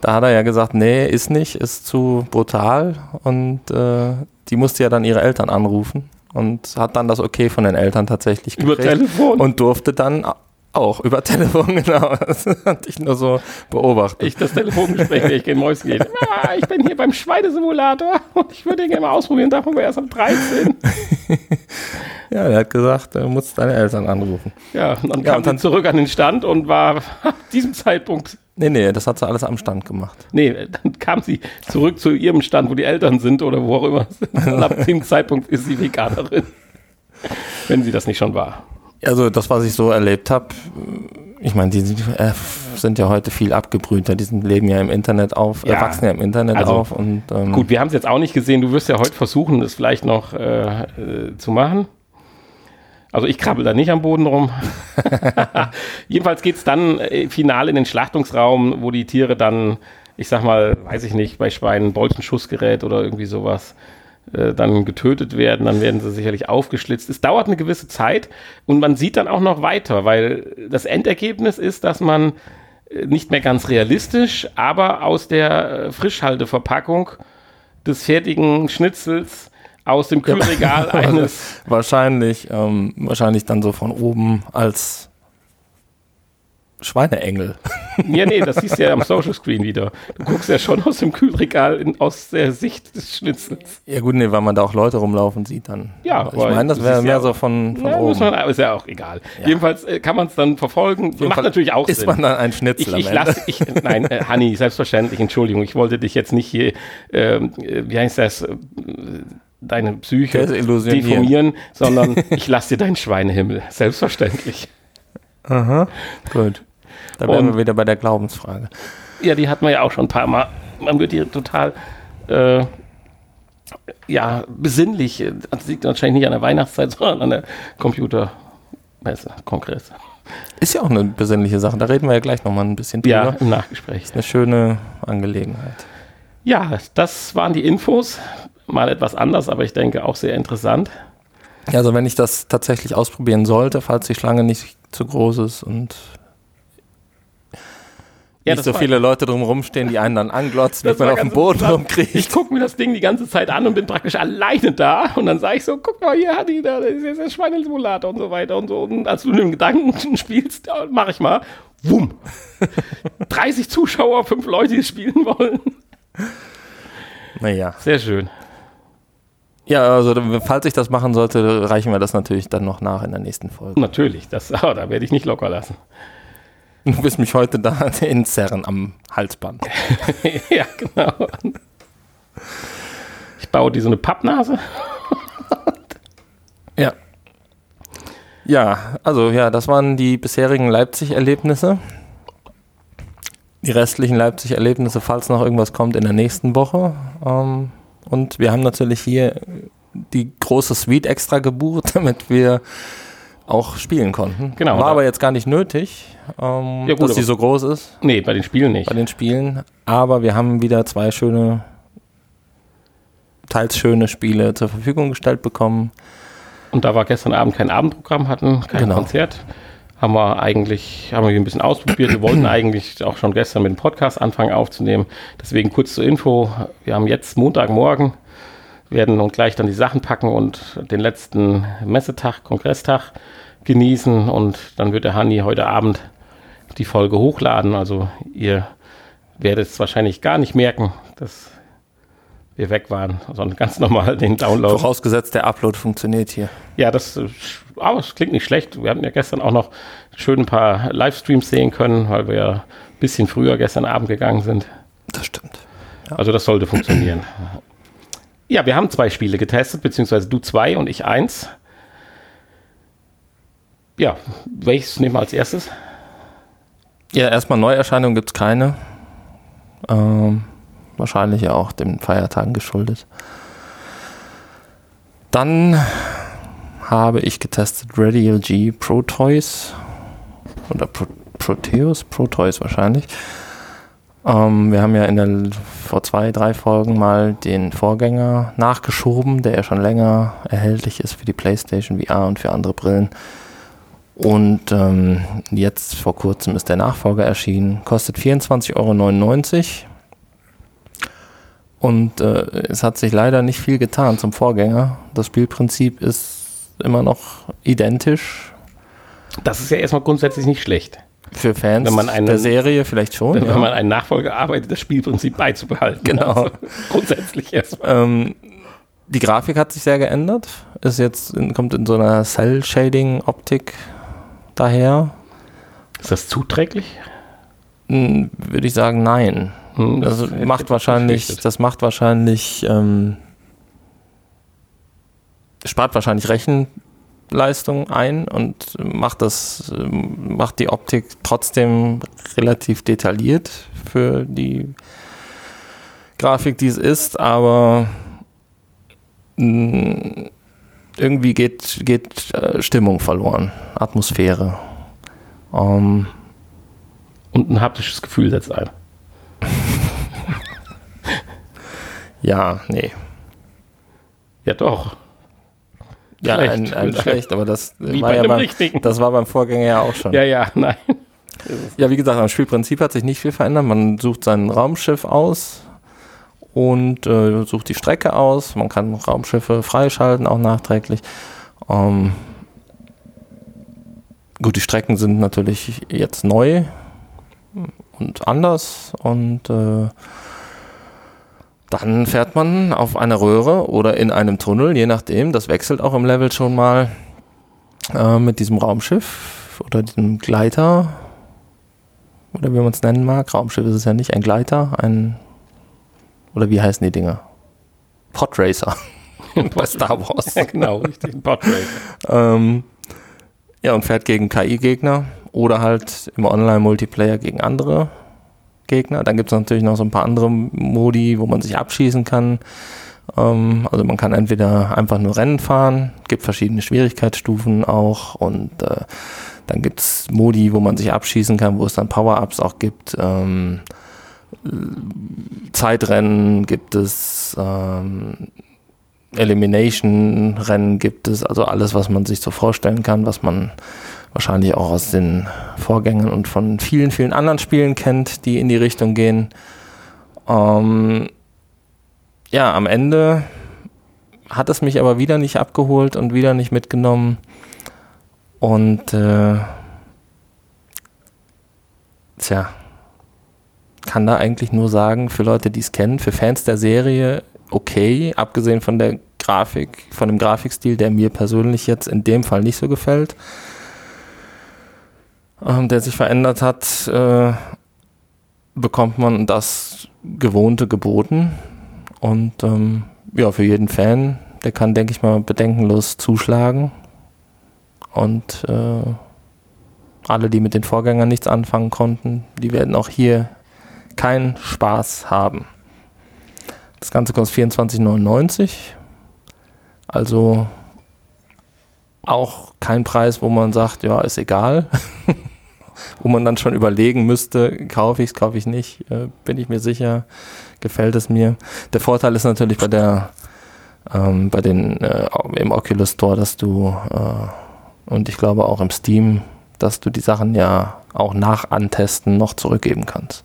da hat er ja gesagt, nee, ist nicht, ist zu brutal. Und äh, die musste ja dann ihre Eltern anrufen und hat dann das Okay von den Eltern tatsächlich gekriegt. Über Telefon? Und durfte dann auch über Telefon, genau. Das hatte ich nur so beobachtet. Ich das Telefongespräch, ich gehe Mäuschen geht. Ah, ich bin hier beim Schweinesimulator und ich würde ihn gerne mal ausprobieren, davon wir erst am 13. ja, er hat gesagt, du musst deine Eltern anrufen. Ja, und dann ja, kam und dann zurück an den Stand und war ab diesem Zeitpunkt Nee, nee, das hat sie alles am Stand gemacht. Nee, dann kam sie zurück zu ihrem Stand, wo die Eltern sind oder wo auch immer. Und ab dem Zeitpunkt ist sie Veganerin. Wenn sie das nicht schon war. Also das, was ich so erlebt habe, ich meine, die äh, sind ja heute viel abgebrühter, die sind, leben ja im Internet auf, ja. wachsen ja im Internet also, auf. Und, ähm, gut, wir haben es jetzt auch nicht gesehen, du wirst ja heute versuchen, es vielleicht noch äh, äh, zu machen. Also ich krabbel da nicht am Boden rum. Jedenfalls geht es dann äh, final in den Schlachtungsraum, wo die Tiere dann, ich sag mal, weiß ich nicht, bei Schweinen Bolzenschussgerät oder irgendwie sowas äh, dann getötet werden, dann werden sie sicherlich aufgeschlitzt. Es dauert eine gewisse Zeit und man sieht dann auch noch weiter, weil das Endergebnis ist, dass man äh, nicht mehr ganz realistisch, aber aus der äh, Frischhalteverpackung des fertigen Schnitzels aus dem Kühlregal ja. eines. wahrscheinlich, ähm, wahrscheinlich dann so von oben als Schweineengel. Ja, nee, das siehst du ja am Social Screen wieder. Du guckst ja schon aus dem Kühlregal in, aus der Sicht des Schnitzels. Ja gut, nee, weil man da auch Leute rumlaufen sieht dann. Ja, ich meine, das wäre mehr ja so von, von ja, oben. Man, ist ja auch egal. Ja. Jedenfalls äh, kann man es dann verfolgen. Macht Fall natürlich auch ist Sinn. Ist man dann ein Schnitzel ich, ich lass, ich, Nein, äh, Hanni, selbstverständlich, Entschuldigung, ich wollte dich jetzt nicht hier, ähm, äh, wie heißt das, äh, deine Psyche deformieren, sondern ich lasse dir deinen Schweinehimmel. Selbstverständlich. Aha, gut. Da wären wir wieder bei der Glaubensfrage. Ja, die hat man ja auch schon ein paar Mal. Man wird hier total äh, ja, besinnlich. Das liegt wahrscheinlich nicht an der Weihnachtszeit, sondern an der Computermesse, Kongress. Ist ja auch eine besinnliche Sache. Da reden wir ja gleich nochmal ein bisschen drüber. Ja, im Nachgespräch. Ist eine schöne Angelegenheit. Ja, das waren die Infos mal etwas anders, aber ich denke auch sehr interessant. Also wenn ich das tatsächlich ausprobieren sollte, falls die Schlange nicht zu groß ist und ja, nicht so viele Leute drumherum stehen, die einen dann anglotzen, wie man auf dem Boden rumkriegt. Ich gucke mir das Ding die ganze Zeit an und bin praktisch alleine da und dann sage ich so, guck mal, hier hat die da, das ist jetzt der Schweinesimulator und so weiter und so. Und als du mit dem Gedanken spielst, mache ich mal, wumm. 30 Zuschauer, fünf Leute, die spielen wollen. Naja. Sehr schön. Ja, also falls ich das machen sollte, reichen wir das natürlich dann noch nach in der nächsten Folge. Natürlich, das, oh, da werde ich nicht locker lassen. Du wirst mich heute da inzerren am Halsband. ja, genau. Ich baue dir so eine Pappnase. ja. Ja, also ja, das waren die bisherigen Leipzig-Erlebnisse. Die restlichen Leipzig-Erlebnisse, falls noch irgendwas kommt, in der nächsten Woche. Ähm, und wir haben natürlich hier die große Suite extra gebucht, damit wir auch spielen konnten. Genau. War aber jetzt gar nicht nötig, ähm, ja, gut, dass sie so groß ist. Nee, bei den Spielen nicht. Bei den Spielen. Aber wir haben wieder zwei schöne, teils schöne Spiele zur Verfügung gestellt bekommen. Und da wir gestern Abend kein Abendprogramm hatten, kein genau. Konzert, haben wir eigentlich, haben wir ein bisschen ausprobiert. Wir wollten eigentlich auch schon gestern mit dem Podcast anfangen aufzunehmen. Deswegen kurz zur Info. Wir haben jetzt Montagmorgen, werden und gleich dann die Sachen packen und den letzten Messetag, Kongresstag genießen und dann wird der Hanni heute Abend die Folge hochladen. Also ihr werdet es wahrscheinlich gar nicht merken, dass wir weg waren, sondern ganz normal den Download. Vorausgesetzt, der Upload funktioniert hier. Ja, das, aber das klingt nicht schlecht. Wir hatten ja gestern auch noch schön ein paar Livestreams sehen können, weil wir ja ein bisschen früher gestern Abend gegangen sind. Das stimmt. Ja. Also das sollte funktionieren. Ja, wir haben zwei Spiele getestet, beziehungsweise du zwei und ich eins. Ja, welches nehmen wir als erstes? Ja, erstmal Neuerscheinungen gibt es keine. Ähm, wahrscheinlich auch den Feiertagen geschuldet. Dann habe ich getestet Radio G Pro Toys oder Pro, Proteus, Proteus wahrscheinlich. Ähm, wir haben ja in der, vor zwei, drei Folgen mal den Vorgänger nachgeschoben, der ja schon länger erhältlich ist für die PlayStation VR und für andere Brillen. Und ähm, jetzt vor kurzem ist der Nachfolger erschienen, kostet 24,99 Euro. Und äh, es hat sich leider nicht viel getan zum Vorgänger. Das Spielprinzip ist immer noch identisch. Das ist ja erstmal grundsätzlich nicht schlecht. Für Fans Wenn man einen- der Serie vielleicht schon. Wenn ja. man einen Nachfolger arbeitet, das Spielprinzip beizubehalten. Genau. Also, grundsätzlich erstmal. Ähm, die Grafik hat sich sehr geändert. Ist jetzt in, kommt in so einer Cell-Shading-Optik daher. Ist das zuträglich? Hm, Würde ich sagen, nein. Hm, Das hätte ich macht wahrscheinlich, das macht wahrscheinlich, ähm, spart wahrscheinlich Rechenleistung ein und macht das, ähm, macht die Optik trotzdem relativ detailliert für die Grafik, die es ist, aber mh, irgendwie geht, geht äh, Stimmung verloren, Atmosphäre. Ähm, Und ein haptisches Gefühl setzt ein. ja, nee. Ja, doch. Ja, Schlecht. ein, ein schlecht, aber das war ja beim, das war beim Vorgänger ja auch schon. Ja, ja, nein. Ja, wie gesagt, am Spielprinzip hat sich nicht viel verändert. Man sucht sein Raumschiff aus und äh, sucht die Strecke aus. Man kann Raumschiffe freischalten, auch nachträglich. Ähm, gut, die Strecken sind natürlich jetzt neu und anders und äh, dann fährt man auf einer Röhre oder in einem Tunnel, je nachdem. Das wechselt auch im Level schon mal äh, mit diesem Raumschiff oder diesem Gleiter oder wie man es nennen mag. Raumschiff ist es ja nicht, ein Gleiter, ein oder wie heißen die Dinger? Podracer bei Star Wars. Ja, genau, richtig. Portrait. ähm, ja, und fährt gegen KI-Gegner oder halt im Online-Multiplayer gegen andere Gegner. Dann gibt es natürlich noch so ein paar andere Modi, wo man sich abschießen kann. Ähm, also man kann entweder einfach nur Rennen fahren, gibt verschiedene Schwierigkeitsstufen auch und äh, dann gibt es Modi, wo man sich abschießen kann, wo es dann Power-Ups auch gibt. Ähm, Zeitrennen gibt es, ähm, Elimination-Rennen gibt es, also alles, was man sich so vorstellen kann, was man wahrscheinlich auch aus den Vorgängern und von vielen, vielen anderen Spielen kennt, die in die Richtung gehen. Ähm, ja, am Ende hat es mich aber wieder nicht abgeholt und wieder nicht mitgenommen. Und äh, tja, kann da eigentlich nur sagen, für Leute, die es kennen, für Fans der Serie okay, abgesehen von der Grafik, von dem Grafikstil, der mir persönlich jetzt in dem Fall nicht so gefällt, ähm, der sich verändert hat, äh, bekommt man das Gewohnte geboten. Und ähm, ja, für jeden Fan, der kann, denke ich mal, bedenkenlos zuschlagen. Und äh, alle, die mit den Vorgängern nichts anfangen konnten, die werden auch hier keinen Spaß haben. Das Ganze kostet 24,99. Also auch kein Preis, wo man sagt, ja, ist egal. wo man dann schon überlegen müsste, kaufe ich es, kaufe ich nicht, äh, bin ich mir sicher, gefällt es mir. Der Vorteil ist natürlich bei der ähm, bei den äh, im Oculus Store, dass du äh, und ich glaube auch im Steam, dass du die Sachen ja auch nach Antesten noch zurückgeben kannst.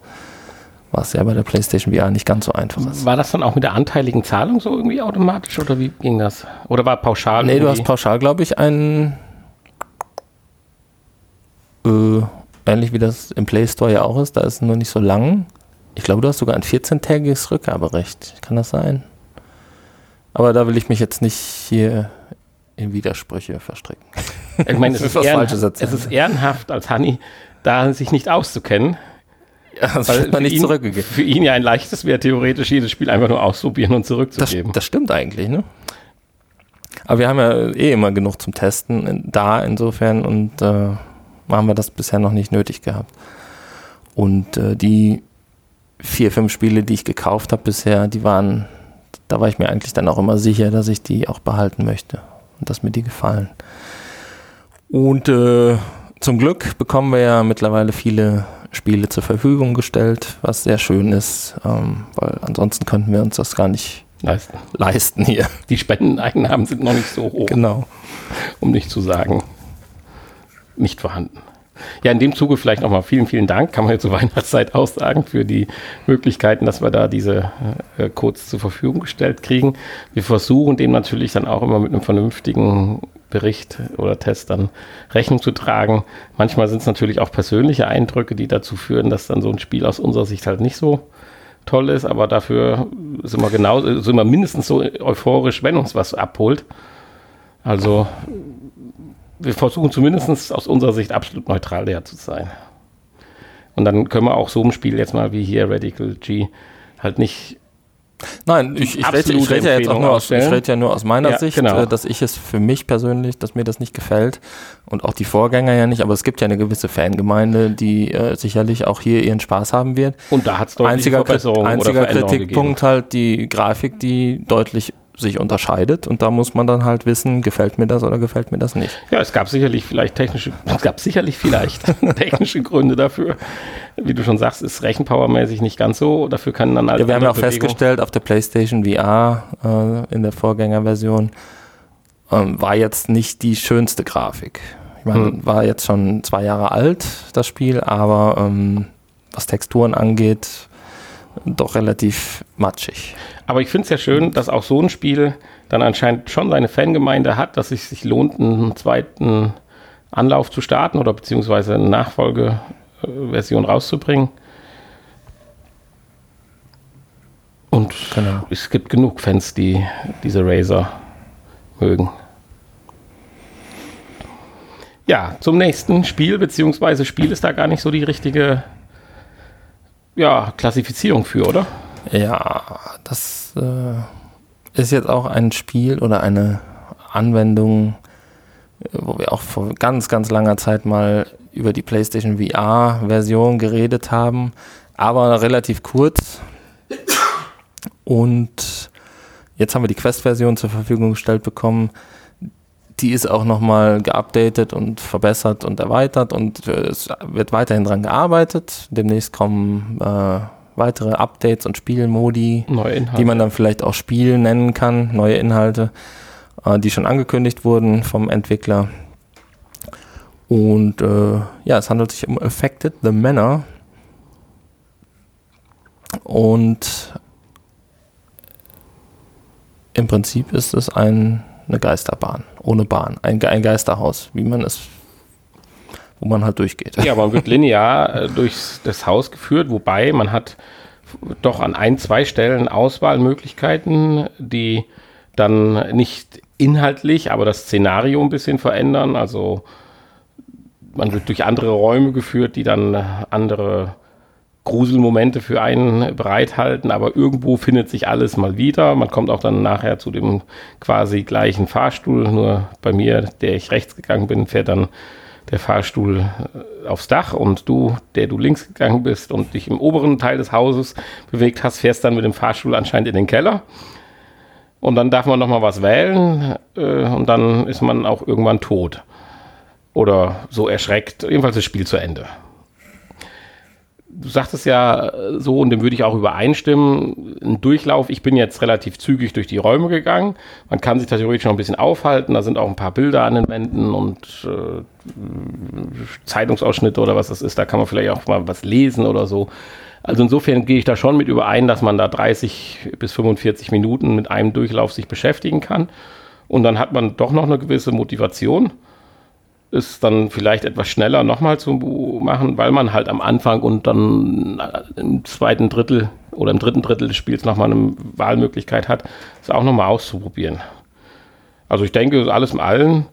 Was ja bei der PlayStation VR nicht ganz so einfach ist. War das dann auch mit der anteiligen Zahlung so irgendwie automatisch oder wie ging das? Oder war pauschal? Nee, du hast pauschal, glaube ich, einen äh, ähnlich wie das im Play Store ja auch ist, da ist es nur nicht so lang. Ich glaube, du hast sogar ein 14-tägiges Rückgaberecht. Kann das sein? Aber da will ich mich jetzt nicht hier in Widersprüche verstricken. Ich meine, es ist, was ehren, Falsches es ist ehrenhaft als Honey, da sich nicht auszukennen. Das Weil wird man für nicht ihn, zurückgegeben. Für ihn ja ein leichtes wäre theoretisch jedes Spiel einfach nur ausprobieren und Das, zurückzugeben. das stimmt eigentlich, ne? Aber wir haben ja eh immer genug zum Testen in, da insofern und äh, haben wir das bisher noch nicht nötig gehabt. Und äh, die vier, fünf Spiele, die ich gekauft habe bisher, die waren, da war ich mir eigentlich dann auch immer sicher, dass ich die auch behalten möchte und dass mir die gefallen. Und äh, zum Glück bekommen wir ja mittlerweile viele Spiele zur Verfügung gestellt, was sehr schön ist, ähm, weil ansonsten könnten wir uns das gar nicht leisten. leisten hier. Die Spendeneinnahmen sind noch nicht so hoch, Genau. um nicht zu sagen, nicht vorhanden. Ja, in dem Zuge vielleicht nochmal vielen, vielen Dank, kann man jetzt zur Weihnachtszeit aussagen, für die Möglichkeiten, dass wir da diese äh, Codes zur Verfügung gestellt kriegen. Wir versuchen dem natürlich dann auch immer mit einem vernünftigen Bericht oder Test dann Rechnung zu tragen. Manchmal sind es natürlich auch persönliche Eindrücke, die dazu führen, dass dann so ein Spiel aus unserer Sicht halt nicht so toll ist, aber dafür sind wir genau, sind wir mindestens so euphorisch, wenn uns was abholt. Also wir versuchen zumindest aus unserer Sicht absolut neutral der zu sein. Und dann können wir auch so ein Spiel jetzt mal wie hier Radical G halt nicht Nein, ich, ich, rede, ich rede ja jetzt auch nur aus, ich rede ja nur aus meiner Ja, Sicht, genau. äh, dass ich es für mich persönlich, dass mir das nicht gefällt und auch die Vorgänger ja nicht, aber es gibt ja eine gewisse Fangemeinde, die äh, sicherlich auch hier ihren Spaß haben wird. und da hat es deutliche Einziger, Verbesserungen einziger Kritikpunkt halt die Grafik, die deutlich sich unterscheidet und da muss man dann halt wissen, gefällt mir das oder gefällt mir das nicht. Ja, es gab sicherlich vielleicht technische, es gab sicherlich vielleicht technische Gründe dafür. Wie du schon sagst, ist rechenpowermäßig nicht ganz so. Dafür kann dann halt Ja, wir haben ja auch andere Bewegungen- festgestellt, auf der PlayStation VR äh, in der Vorgängerversion ähm, war jetzt nicht die schönste Grafik. Ich meine, Hm. war jetzt schon zwei Jahre alt, das Spiel, aber ähm, was Texturen angeht, doch relativ matschig. Aber ich finde es ja schön, dass auch so ein Spiel dann anscheinend schon seine Fangemeinde hat, dass es sich lohnt, einen zweiten Anlauf zu starten oder beziehungsweise eine Nachfolgeversion rauszubringen. Und Genau. es gibt genug Fans, die diese Razer mögen. Ja, zum nächsten Spiel, beziehungsweise Spiel ist da gar nicht so die richtige ja, Klassifizierung für, oder? Ja, das äh, ist jetzt auch ein Spiel oder eine Anwendung, äh, wo wir auch vor ganz, ganz langer Zeit mal über die PlayStation VR-Version geredet haben, aber relativ kurz. Und jetzt haben wir die Quest-Version zur Verfügung gestellt bekommen. Die ist auch nochmal geupdatet und verbessert und erweitert und äh, es wird weiterhin dran gearbeitet. Demnächst kommen äh, weitere Updates und Spielmodi, die man dann vielleicht auch Spiel nennen kann, neue Inhalte, äh, die schon angekündigt wurden vom Entwickler. Und äh, ja, es handelt sich um Affected the Manor. Und im Prinzip ist es ein, eine Geisterbahn, ohne Bahn, ein, ein Geisterhaus, wie man es, wo man halt durchgeht. Ja, man wird linear äh, durch das Haus geführt, wobei man hat doch an ein, zwei Stellen Auswahlmöglichkeiten, die dann nicht inhaltlich, aber das Szenario ein bisschen verändern. Also man wird durch andere Räume geführt, die dann andere Gruselmomente für einen bereithalten, aber irgendwo findet sich alles mal wieder. Man kommt auch dann nachher zu dem quasi gleichen Fahrstuhl, nur bei mir, der ich rechts gegangen bin, fährt dann der Fahrstuhl äh, aufs Dach und du, der du links gegangen bist und dich im oberen Teil des Hauses bewegt hast, fährst dann mit dem Fahrstuhl anscheinend in den Keller. Und dann darf man noch mal was wählen äh, und dann ist man auch irgendwann tot. Oder so erschreckt. Jedenfalls das Spiel zu Ende. Du sagtest ja äh, so, und dem würde ich auch übereinstimmen, ein Durchlauf. Ich bin jetzt relativ zügig durch die Räume gegangen. Man kann sich theoretisch noch ein bisschen aufhalten. Da sind auch ein paar Bilder an den Wänden und äh, Zeitungsausschnitte oder was das ist. Da kann man vielleicht auch mal was lesen oder so. Also insofern gehe ich da schon mit überein, dass man da 30 bis 45 Minuten mit einem Durchlauf sich beschäftigen kann. Und dann hat man doch noch eine gewisse Motivation ist dann vielleicht etwas schneller nochmal zu machen, weil man halt am Anfang und dann im zweiten Drittel oder im dritten Drittel des Spiels nochmal eine Wahlmöglichkeit hat, es auch nochmal auszuprobieren. Also ich denke, alles im Allen,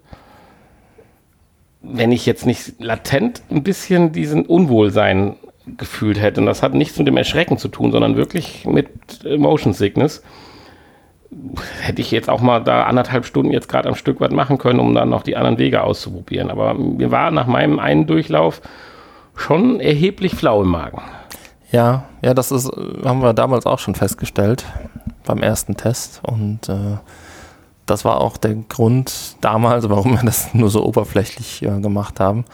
wenn ich jetzt nicht latent ein bisschen diesen Unwohlsein gefühlt hätte. Und das hat nichts mit dem Erschrecken zu tun, sondern wirklich mit Motion Sickness. Hätte ich jetzt auch mal da anderthalb Stunden jetzt gerade am Stück was machen können, um dann noch die anderen Wege auszuprobieren. Aber mir war nach meinem einen Durchlauf schon erheblich flau im Magen. Ja, ja, das ist, haben wir damals auch schon festgestellt beim ersten Test. Und äh, das war auch der Grund damals, warum wir das nur so oberflächlich äh, gemacht haben.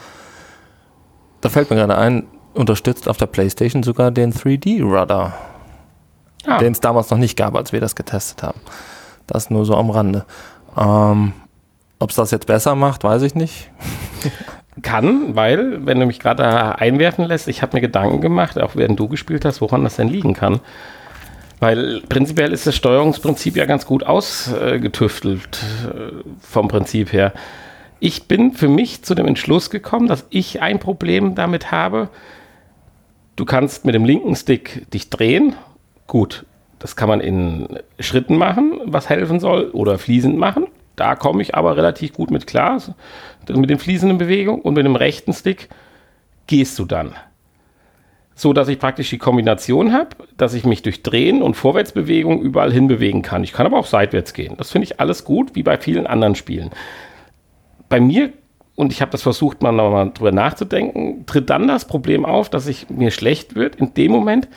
Da fällt mir gerade ein, unterstützt auf der PlayStation sogar den 3D-Rudder, ah. den es damals noch nicht gab, als wir das getestet haben. Das nur so am Rande. Ähm, Ob es das jetzt besser macht, weiß ich nicht. Kann, weil, wenn du mich gerade einwerfen lässt, ich habe mir Gedanken gemacht, auch während du gespielt hast, woran das denn liegen kann. Weil prinzipiell ist das Steuerungsprinzip ja ganz gut ausgetüftelt äh, vom Prinzip her. Ich bin für mich zu dem Entschluss gekommen, dass ich ein Problem damit habe, Du kannst mit dem linken Stick dich drehen. Gut, das kann man in Schritten machen, was helfen soll, oder fließend machen. Da komme ich aber relativ gut mit klar, mit den fließenden Bewegungen. Und mit dem rechten Stick gehst du dann. So dass ich praktisch die Kombination habe, dass ich mich durch Drehen und Vorwärtsbewegung überall hin bewegen kann. Ich kann aber auch seitwärts gehen. Das finde ich alles gut, wie bei vielen anderen Spielen. Bei mir und ich habe das versucht, mal nochmal drüber nachzudenken, tritt dann das Problem auf, dass ich mir schlecht wird in dem Moment,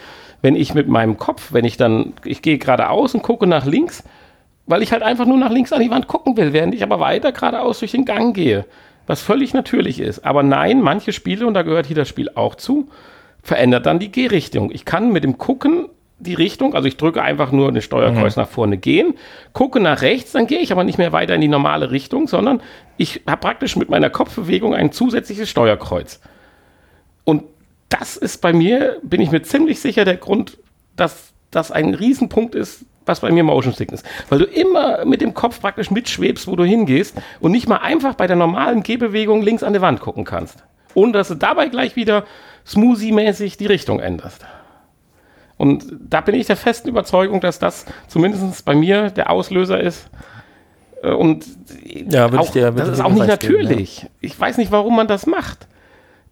wenn ich mit meinem Kopf, wenn ich dann, ich gehe geradeaus und gucke nach links, weil ich halt einfach nur nach links an die Wand gucken will, während ich aber weiter geradeaus durch den Gang gehe, was völlig natürlich ist. Aber nein, manche Spiele, und da gehört hier das Spiel auch zu, verändert dann die Gehrichtung. Ich kann mit dem Gucken die Richtung, also ich drücke einfach nur den Steuerkreuz mhm. nach vorne gehen, gucke nach rechts, dann gehe ich aber nicht mehr weiter in die normale Richtung, sondern ich habe praktisch mit meiner Kopfbewegung ein zusätzliches Steuerkreuz. Das ist bei mir, bin ich mir ziemlich sicher, der Grund, dass das ein Riesenpunkt ist, was bei mir Motion Sickness. Weil du immer mit dem Kopf praktisch mitschwebst, wo du hingehst und nicht mal einfach bei der normalen Gehbewegung links an die Wand gucken kannst. Ohne dass du dabei gleich wieder smoothie-mäßig die Richtung änderst. Und da bin ich der festen Überzeugung, dass das zumindest bei mir der Auslöser ist. Äh, und ja, auch, ich dir, das ist auch nicht natürlich. Geben, ja. Ich weiß nicht, warum man das macht.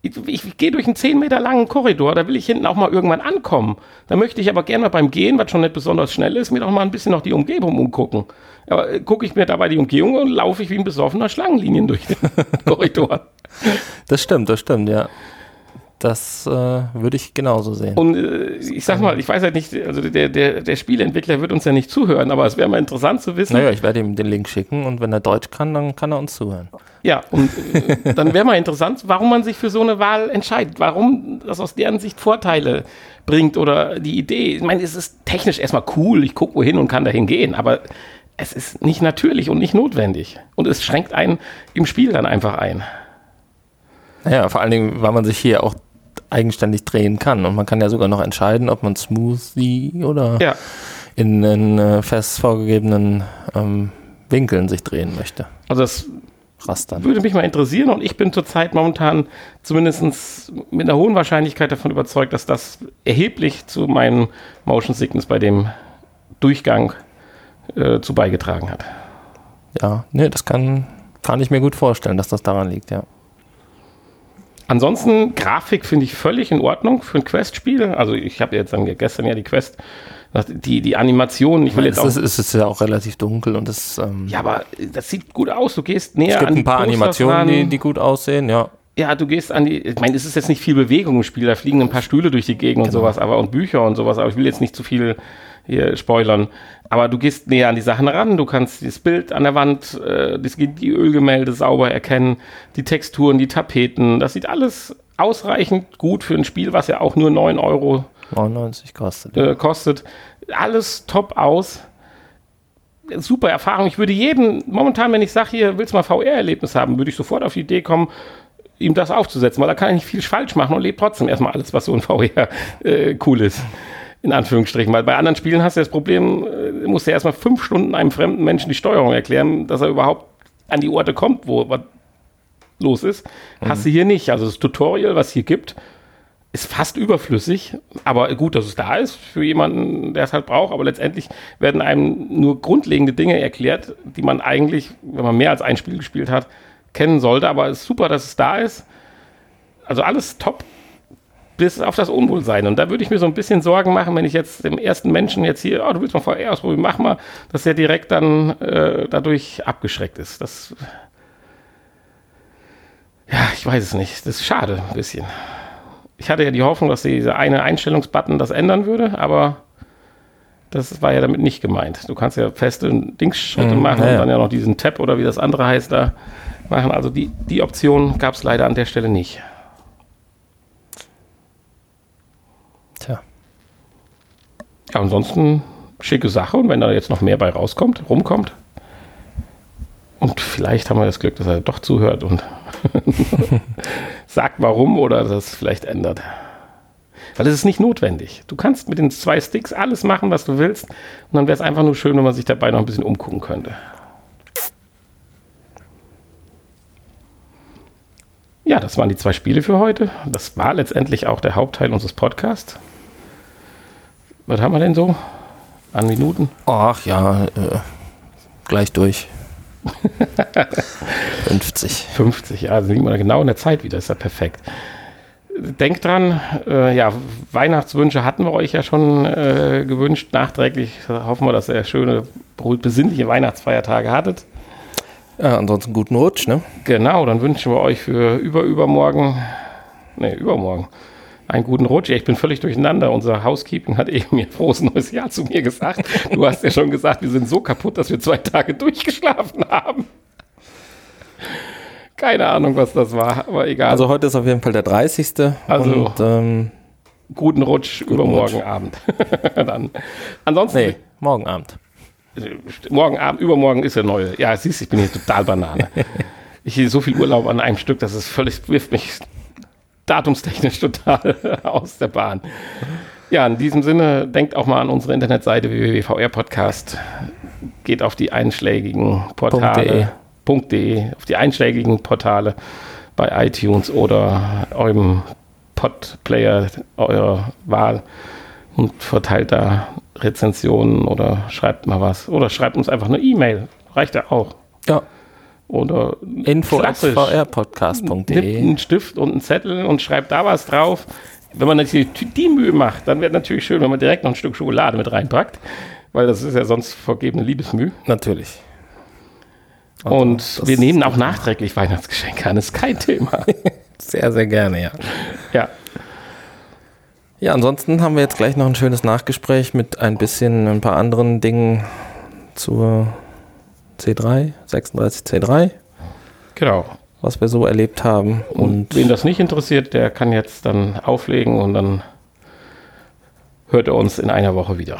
Ich, ich, gehe durch einen 10 Meter langen Korridor, da will ich hinten auch mal irgendwann ankommen. Da möchte ich aber gerne beim Gehen, was schon nicht besonders schnell ist, mir doch mal ein bisschen noch die Umgebung umgucken. Aber äh, gucke ich mir dabei die Umgebung und laufe ich wie ein besoffener Schlangenlinien durch den Korridor. Das stimmt, das stimmt, ja. Das äh, würde ich genauso sehen. Und äh, ich sag mal, ich weiß halt nicht, also der, der, der Spieleentwickler wird uns ja nicht zuhören, aber es wäre mal interessant zu wissen. Naja, ich werde ihm den Link schicken und wenn er Deutsch kann, dann kann er uns zuhören. Ja, und äh, dann wäre mal interessant, warum man sich für so eine Wahl entscheidet, warum das aus deren Sicht Vorteile bringt oder die Idee. Ich meine, es ist technisch erstmal cool, ich gucke wohin und kann dahin gehen, aber es ist nicht natürlich und nicht notwendig. Und es schränkt einen im Spiel dann einfach ein. Naja, vor allen Dingen, weil man sich hier auch eigenständig drehen kann. Und man kann ja sogar noch entscheiden, ob man Smoothie oder ja. in, in äh, fest vorgegebenen ähm, Winkeln sich drehen möchte. Also das Rastern. würde mich mal interessieren und ich bin zurzeit momentan zumindest mit einer hohen Wahrscheinlichkeit davon überzeugt, dass das erheblich zu meinem Motion Sickness bei dem Durchgang äh, zu beigetragen hat. Ja, nee, das kann, kann ich mir gut vorstellen, dass das daran liegt, ja. Ansonsten, Grafik finde ich völlig in Ordnung für ein Quest-Spiel. Also ich habe jetzt gestern ja die Quest, die, die Animation, ich will jetzt auch... Es ist, ist ja auch relativ dunkel und das... Ähm ja, aber das sieht gut aus. Du gehst näher an Es gibt an ein paar Animationen, die, die gut aussehen, ja. Ja, du gehst an die, ich meine, es ist jetzt nicht viel Bewegung im Spiel, da fliegen ein paar Stühle durch die Gegend genau. und sowas, aber und Bücher und sowas, aber ich will jetzt nicht zu viel hier spoilern. Aber du gehst näher an die Sachen ran, du kannst das Bild an der Wand, äh, die Ölgemälde sauber erkennen, die Texturen, die Tapeten, das sieht alles ausreichend gut für ein Spiel, was ja auch nur 9 Euro 99 kostet. Äh, kostet. Alles top aus. Super Erfahrung. Ich würde jedem, momentan, wenn ich sage, hier willst du mal VR-Erlebnis haben, würde ich sofort auf die Idee kommen, ihm das aufzusetzen, weil da kann er nicht viel falsch machen und lebt trotzdem erstmal alles, was so in VR äh, cool ist in Anführungsstrichen. Weil bei anderen Spielen hast du das Problem, äh, musst du erstmal fünf Stunden einem fremden Menschen die Steuerung erklären, dass er überhaupt an die Orte kommt, wo was los ist. Mhm. Hast du hier nicht. Also das Tutorial, was hier gibt, ist fast überflüssig. Aber gut, dass es da ist für jemanden, der es halt braucht. Aber letztendlich werden einem nur grundlegende Dinge erklärt, die man eigentlich, wenn man mehr als ein Spiel gespielt hat, kennen sollte. Aber es ist super, dass es da ist. Also alles top bis auf das Unwohlsein. Und da würde ich mir so ein bisschen Sorgen machen, wenn ich jetzt dem ersten Menschen jetzt hier, oh, du willst mal VR ausprobieren, mach mal, dass er direkt dann äh, dadurch abgeschreckt ist. Das, ja, ich weiß es nicht. Das ist schade ein bisschen. Ich hatte ja die Hoffnung, dass dieser eine Einstellungsbutton das ändern würde, aber das war ja damit nicht gemeint. Du kannst ja feste Dingsschritte Mhm, machen ja, und dann ja noch diesen Tab oder wie das andere heißt da machen. Also die, die Option gab es leider an der Stelle nicht. Tja. Ja, ansonsten schicke Sache und wenn da jetzt noch mehr bei rauskommt, rumkommt. Und vielleicht haben wir das Glück, dass er doch zuhört und sagt warum oder das vielleicht ändert. Weil es ist nicht notwendig. Du kannst mit den zwei Sticks alles machen, was du willst. Und dann wäre es einfach nur schön, wenn man sich dabei noch ein bisschen umgucken könnte. Ja, das waren die zwei Spiele für heute. Das war letztendlich auch der Hauptteil unseres Podcasts. Was haben wir denn so an Minuten? Ach ja, äh, gleich durch. 50. 50, ja, also liegen wir genau in der Zeit wieder, ist ja perfekt. Denkt dran, äh, ja, Weihnachtswünsche hatten wir euch ja schon äh, gewünscht. Nachträglich hoffen wir, dass ihr schöne, besinnliche Weihnachtsfeiertage hattet. Ja, ansonsten guten Rutsch, ne? Genau, dann wünschen wir euch für über übermorgen, ne, übermorgen, einen guten Rutsch. Ja, ich bin völlig durcheinander. Unser Housekeeping hat eben mir frohes neues Jahr zu mir gesagt. Du hast ja schon gesagt, wir sind so kaputt, dass wir zwei Tage durchgeschlafen haben. Keine Ahnung, was das war, aber egal. Also heute ist auf jeden Fall der 30. Also- und ähm, guten Rutsch übermorgen Abend. dann. Ansonsten, nee, morgen Abend. morgen Abend, übermorgen ist der neue. Ja, siehst du, ich bin hier total Banane. Ich hier so viel Urlaub an einem Stück, das ist völlig, wirft mich datumstechnisch total aus der Bahn. Ja, in diesem Sinne, denkt auch mal an unsere Internetseite www.vrpodcast. Geht auf die einschlägigen Portale. .de, auf die einschlägigen Portale bei iTunes oder eurem Podplayer eurer Wahl und verteilt da Rezensionen oder schreibt mal was. Oder schreibt uns einfach eine E-Mail. Reicht ja auch. Ja, Oder info at Klassisch. Nimmt einen Stift und einen Zettel und schreibt da was drauf. Wenn man natürlich die Mühe macht, dann wäre natürlich schön, wenn man direkt noch ein Stück Schokolade mit reinpackt, weil das ist ja sonst vergebene Liebesmüh. Natürlich. Und das wir nehmen auch nachträglich Weihnachtsgeschenke an, das ist kein Thema. Sehr, sehr gerne, ja. ja, Ja, ansonsten haben wir jetzt gleich noch ein schönes Nachgespräch mit ein bisschen ein paar anderen Dingen zur C3, 36C3, genau. was wir so erlebt haben. Und Und wen das nicht interessiert, der kann jetzt dann auflegen und dann hört er uns in einer Woche wieder.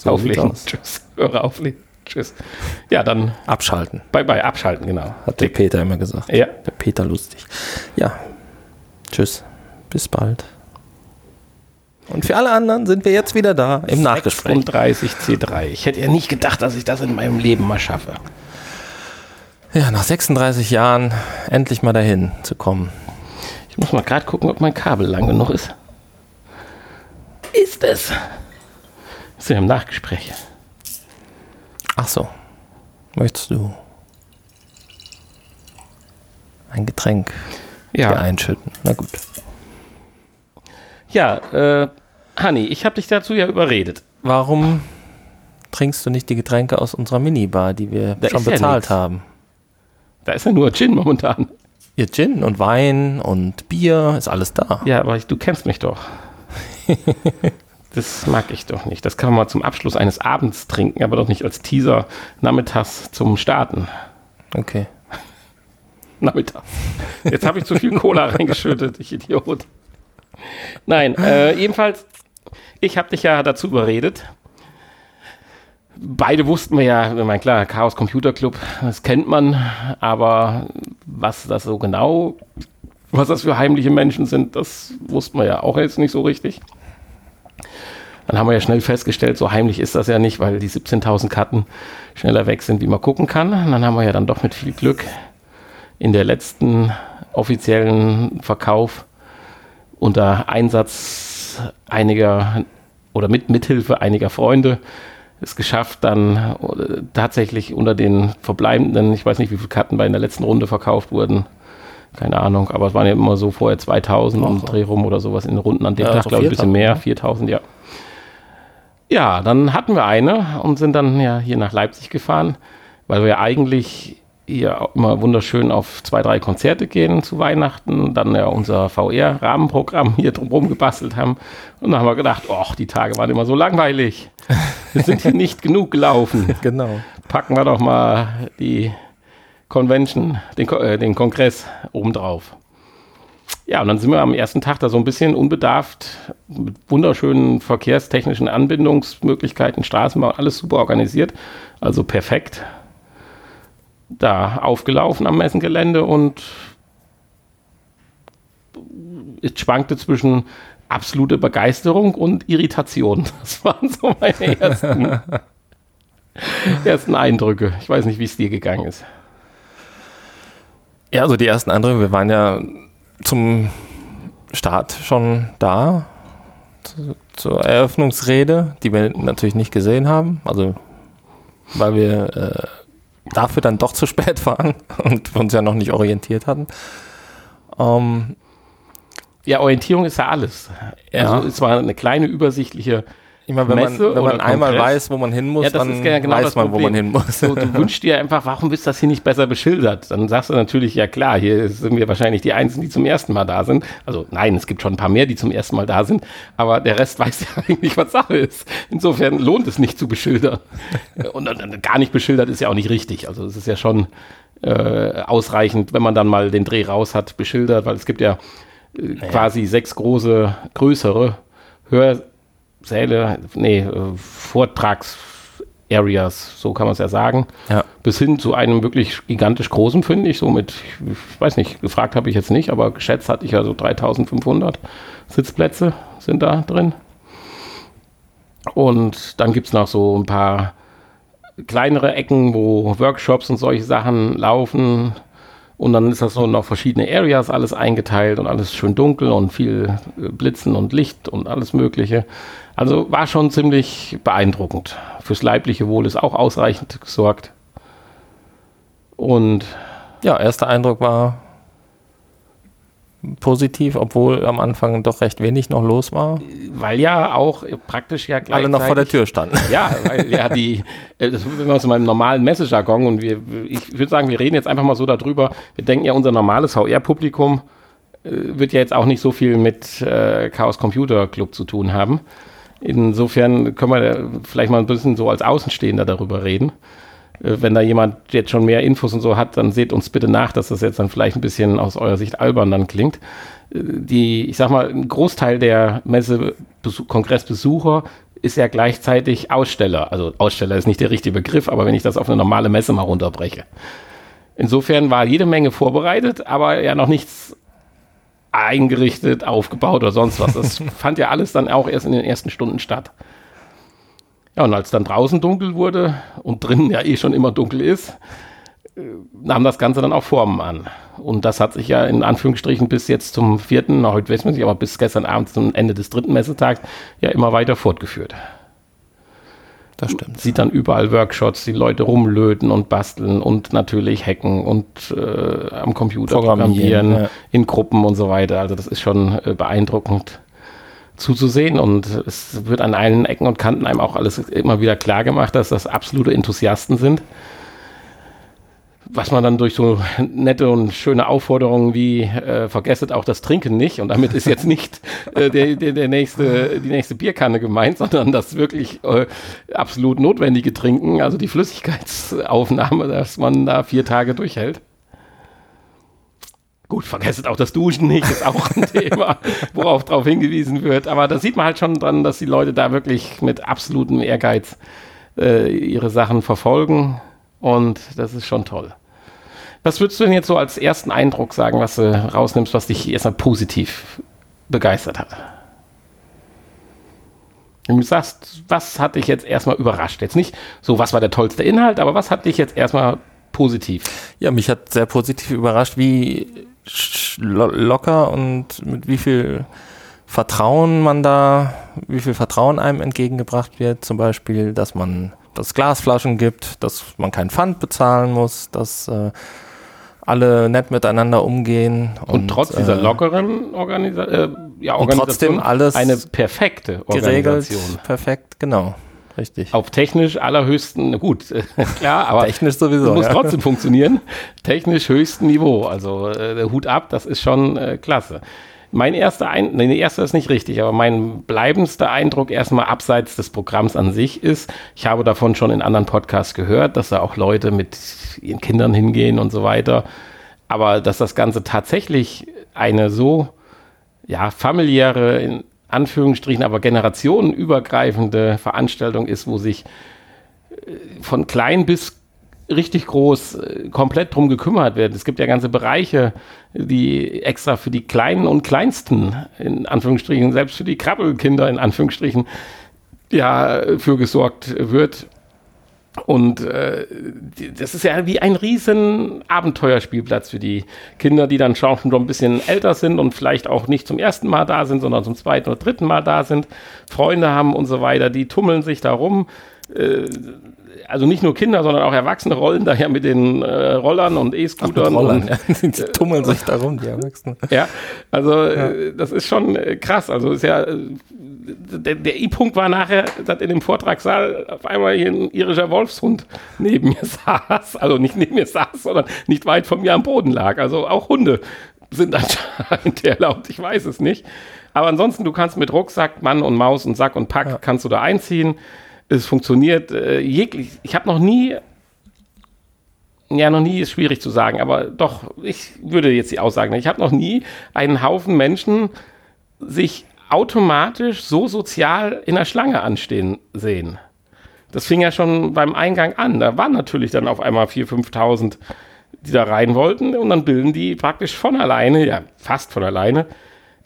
so auflegen. Tschüss. Höre auflegen. Tschüss. Ja, dann abschalten, bye bye, abschalten, genau. hat der Peter immer gesagt. Ja. Der Peter lustig. Ja, tschüss, bis bald. Und für alle anderen sind wir jetzt wieder da im Nachgespräch. 36 C3. Ich hätte ja nicht gedacht, dass ich das in meinem Leben mal schaffe. Ja, nach 36 Jahren endlich mal dahin zu kommen. Ich muss mal gerade gucken, ob mein Kabel lang genug ist. Ist es? Ist ja im Nachgespräch. Ach so. Möchtest du ein Getränk Ja. hier einschütten? Na gut. Ja, äh, Hanni, ich habe dich dazu ja überredet. Warum trinkst du nicht die Getränke aus unserer Minibar, die wir Da schon ja bezahlt nix. haben? Da ist ja nur Gin momentan. Ihr Gin und Wein und Bier ist alles da. Ja, aber ich, du kennst mich doch. Das mag ich doch nicht. Das kann man mal zum Abschluss eines Abends trinken, aber doch nicht als Teaser nachmittags zum Starten. Okay. Nachmittags. Jetzt habe ich zu viel Cola reingeschüttet, ich Idiot. Nein, äh, jedenfalls, ich habe dich ja dazu überredet. Beide wussten wir ja, ich meine, klar, Chaos Computer Club, das kennt man, aber was das so genau, was das für heimliche Menschen sind, das wussten wir ja auch jetzt nicht so richtig. Dann haben wir ja schnell festgestellt, so heimlich ist das ja nicht, weil die 17.000 Karten schneller weg sind, wie man gucken kann. Und dann haben wir ja dann doch mit viel Glück in der letzten offiziellen Verkauf unter Einsatz einiger oder mit Mithilfe einiger Freunde es geschafft, dann äh, tatsächlich unter den verbleibenden, ich weiß nicht, wie viele Karten bei in der letzten Runde verkauft wurden, keine Ahnung, aber es waren ja immer so vorher 2000 und Dreh rum oder sowas in den Runden an dem ja, Tag, glaube ich, ein bisschen mehr, 4000, ja. Ja, dann hatten wir eine und sind dann ja hier nach Leipzig gefahren, weil wir eigentlich hier immer wunderschön auf zwei, drei Konzerte gehen zu Weihnachten, dann ja unser VR-Rahmenprogramm hier drumherum gebastelt haben. Und dann haben wir gedacht, ach, die Tage waren immer so langweilig. Wir sind hier nicht genug gelaufen. Genau. Packen wir doch mal die Convention, den, äh, den Kongress obendrauf. Ja, und dann sind wir am ersten Tag da so ein bisschen unbedarft mit wunderschönen verkehrstechnischen Anbindungsmöglichkeiten, Straßenbau, alles super organisiert, also perfekt. Da aufgelaufen am Messengelände und es schwankte zwischen absolute Begeisterung und Irritation. Das waren so meine ersten, ersten Eindrücke. Ich weiß nicht, wie es dir gegangen ist. Ja, also die ersten Eindrücke, wir waren ja zum Start schon da, zu, zur Eröffnungsrede, die wir natürlich nicht gesehen haben, also weil wir äh, dafür dann doch zu spät waren und uns ja noch nicht orientiert hatten. Ähm, ja, Orientierung ist ja alles. Ja. Also es war eine kleine übersichtliche Immer wenn Messe man, wenn man einmal weiß, wo man hin muss, ja, dann genau weiß man, wo man hin muss. So, du wünschst dir einfach, warum ist das hier nicht besser beschildert? Dann sagst du natürlich, ja klar, hier sind wir wahrscheinlich die Einzigen, die zum ersten Mal da sind. Also nein, es gibt schon ein paar mehr, die zum ersten Mal da sind, aber der Rest weiß ja eigentlich, was Sache ist. Insofern lohnt es nicht zu beschildern. Und, und gar nicht beschildert ist ja auch nicht richtig. Also es ist ja schon äh, ausreichend, wenn man dann mal den Dreh raus hat, beschildert, weil es gibt ja äh, naja. quasi sechs große, größere Hör Säle, nee, äh, Vortrags-Areas, so kann man es ja sagen. Ja. Bis hin zu einem wirklich gigantisch großen, finde ich. So mit, ich weiß nicht, gefragt habe ich jetzt nicht, aber geschätzt hatte ich ja so 3500 Sitzplätze sind da drin. Und dann gibt es noch so ein paar kleinere Ecken, wo Workshops und solche Sachen laufen. Und dann ist das so noch verschiedene Areas alles eingeteilt und alles schön dunkel und viel äh, Blitzen und Licht und alles Mögliche. Also war schon ziemlich beeindruckend. Fürs leibliche Wohl ist auch ausreichend gesorgt. Und ja, erster Eindruck war positiv, obwohl am Anfang doch recht wenig noch los war. Weil ja auch praktisch ja alle noch vor der Tür standen. Ja, weil ja die, äh, das sind wir aus meinem normalen Messejargon und wir, ich würde sagen, wir reden jetzt einfach mal so darüber. Wir denken ja, unser normales VR-Publikum äh, wird ja jetzt auch nicht so viel mit äh, Chaos Computer Club zu tun haben. Insofern können wir vielleicht mal ein bisschen so als Außenstehender darüber reden. Äh, wenn da jemand jetzt schon mehr Infos und so hat, dann seht uns bitte nach, dass das jetzt dann vielleicht ein bisschen aus eurer Sicht albern dann klingt. Äh, die, ich sag mal, ein Großteil der Messe Kongressbesucher ist ja gleichzeitig Aussteller. Also Aussteller ist nicht der richtige Begriff, aber wenn ich das auf eine normale Messe mal runterbreche. Insofern war jede Menge vorbereitet, aber ja noch nichts eingerichtet, aufgebaut oder sonst was. Das fand ja alles dann auch erst in den ersten Stunden statt. Ja, und als dann draußen dunkel wurde und drinnen ja eh schon immer dunkel ist, äh, nahm das Ganze dann auch Formen an. Und das hat sich ja in Anführungsstrichen bis jetzt zum vierten, heute weiß man nicht, aber bis gestern Abend zum Ende des dritten Messetags ja immer weiter fortgeführt. Das stimmt. Sieht dann überall Workshops, die Leute rumlöten und basteln und natürlich hacken und äh, am Computer programmieren, programmieren ja. in Gruppen und so weiter. Also das ist schon äh, beeindruckend zuzusehen und es wird an allen Ecken und Kanten einem auch alles immer wieder klar gemacht, dass das absolute Enthusiasten sind was man dann durch so nette und schöne Aufforderungen wie äh, vergesset auch das Trinken nicht und damit ist jetzt nicht äh, der, der, der nächste, die nächste Bierkanne gemeint, sondern das wirklich äh, absolut notwendige Trinken, also die Flüssigkeitsaufnahme, dass man da vier Tage durchhält. Gut, vergesset auch das Duschen nicht, ist auch ein Thema, worauf darauf hingewiesen wird. Aber da sieht man halt schon dran, dass die Leute da wirklich mit absolutem Ehrgeiz äh, ihre Sachen verfolgen. Und das ist schon toll. Was würdest du denn jetzt so als ersten Eindruck sagen, was du rausnimmst, was dich erstmal positiv begeistert hat? Du sagst, was hat dich jetzt erstmal überrascht? Jetzt nicht so, was war der tollste Inhalt, aber was hat dich jetzt erstmal positiv? Ja, mich hat sehr positiv überrascht, wie locker und mit wie viel Vertrauen man da, wie viel Vertrauen einem entgegengebracht wird. Zum Beispiel, dass man, dass Glasflaschen gibt, dass man kein Pfand bezahlen muss, dass äh, alle nett miteinander umgehen. Und, und trotz dieser äh, lockeren Organisa äh, ja, Organisation trotzdem alles eine perfekte Organisation. Geregelt, perfekt, genau. Richtig. Auf technisch allerhöchsten, gut, klar, aber technisch sowieso. Muss ja. trotzdem funktionieren. Technisch höchsten Niveau. Also äh, der Hut ab, das ist schon äh, klasse. Mein erster Eindruck, nee, der erste ist nicht richtig, aber mein bleibendster Eindruck erstmal abseits des Programms an sich ist, ich habe davon schon in anderen Podcasts gehört, dass da auch Leute mit ihren Kindern hingehen und so weiter. Aber dass das Ganze tatsächlich eine so ja, familiäre, in Anführungsstrichen, aber generationenübergreifende Veranstaltung ist, wo sich äh, von klein bis richtig groß äh, komplett drum gekümmert wird. Es gibt ja ganze Bereiche, die extra für die Kleinen und Kleinsten, in Anführungsstrichen, selbst für die Krabbelkinder, in Anführungsstrichen, ja, für gesorgt wird. Und äh, das ist ja wie ein riesen Abenteuerspielplatz für die Kinder, die dann schon ein bisschen älter sind und vielleicht auch nicht zum ersten Mal da sind, sondern zum zweiten oder dritten Mal da sind, Freunde haben und so weiter, die tummeln sich da rum. Äh, also nicht nur Kinder, sondern auch Erwachsene rollen daher mit den äh, Rollern und E-Scootern. Und, ja. Die tummeln sich darum, die Erwachsenen. Ja, also ja. Äh, das ist schon äh, krass. Also ist ja, äh, der, der I-Punkt war nachher, dass in dem Vortragssaal auf einmal hier ein irischer Wolfshund neben mir saß. Also nicht neben mir saß, sondern nicht weit von mir am Boden lag. Also auch Hunde sind anscheinend erlaubt, ich weiß es nicht. Aber ansonsten, du kannst mit Rucksack, Mann und Maus und Sack und Pack, ja. kannst du da einziehen es funktioniert äh, jeglich. Ich habe noch nie, ja, noch nie ist schwierig zu sagen, aber doch, ich würde jetzt die Aussagen, ich habe noch nie einen Haufen Menschen sich automatisch so sozial in der Schlange anstehen sehen. Das fing ja schon beim Eingang an. Da waren natürlich dann auf einmal 4.000, 5.000, die da rein wollten und dann bilden die praktisch von alleine, ja, fast von alleine,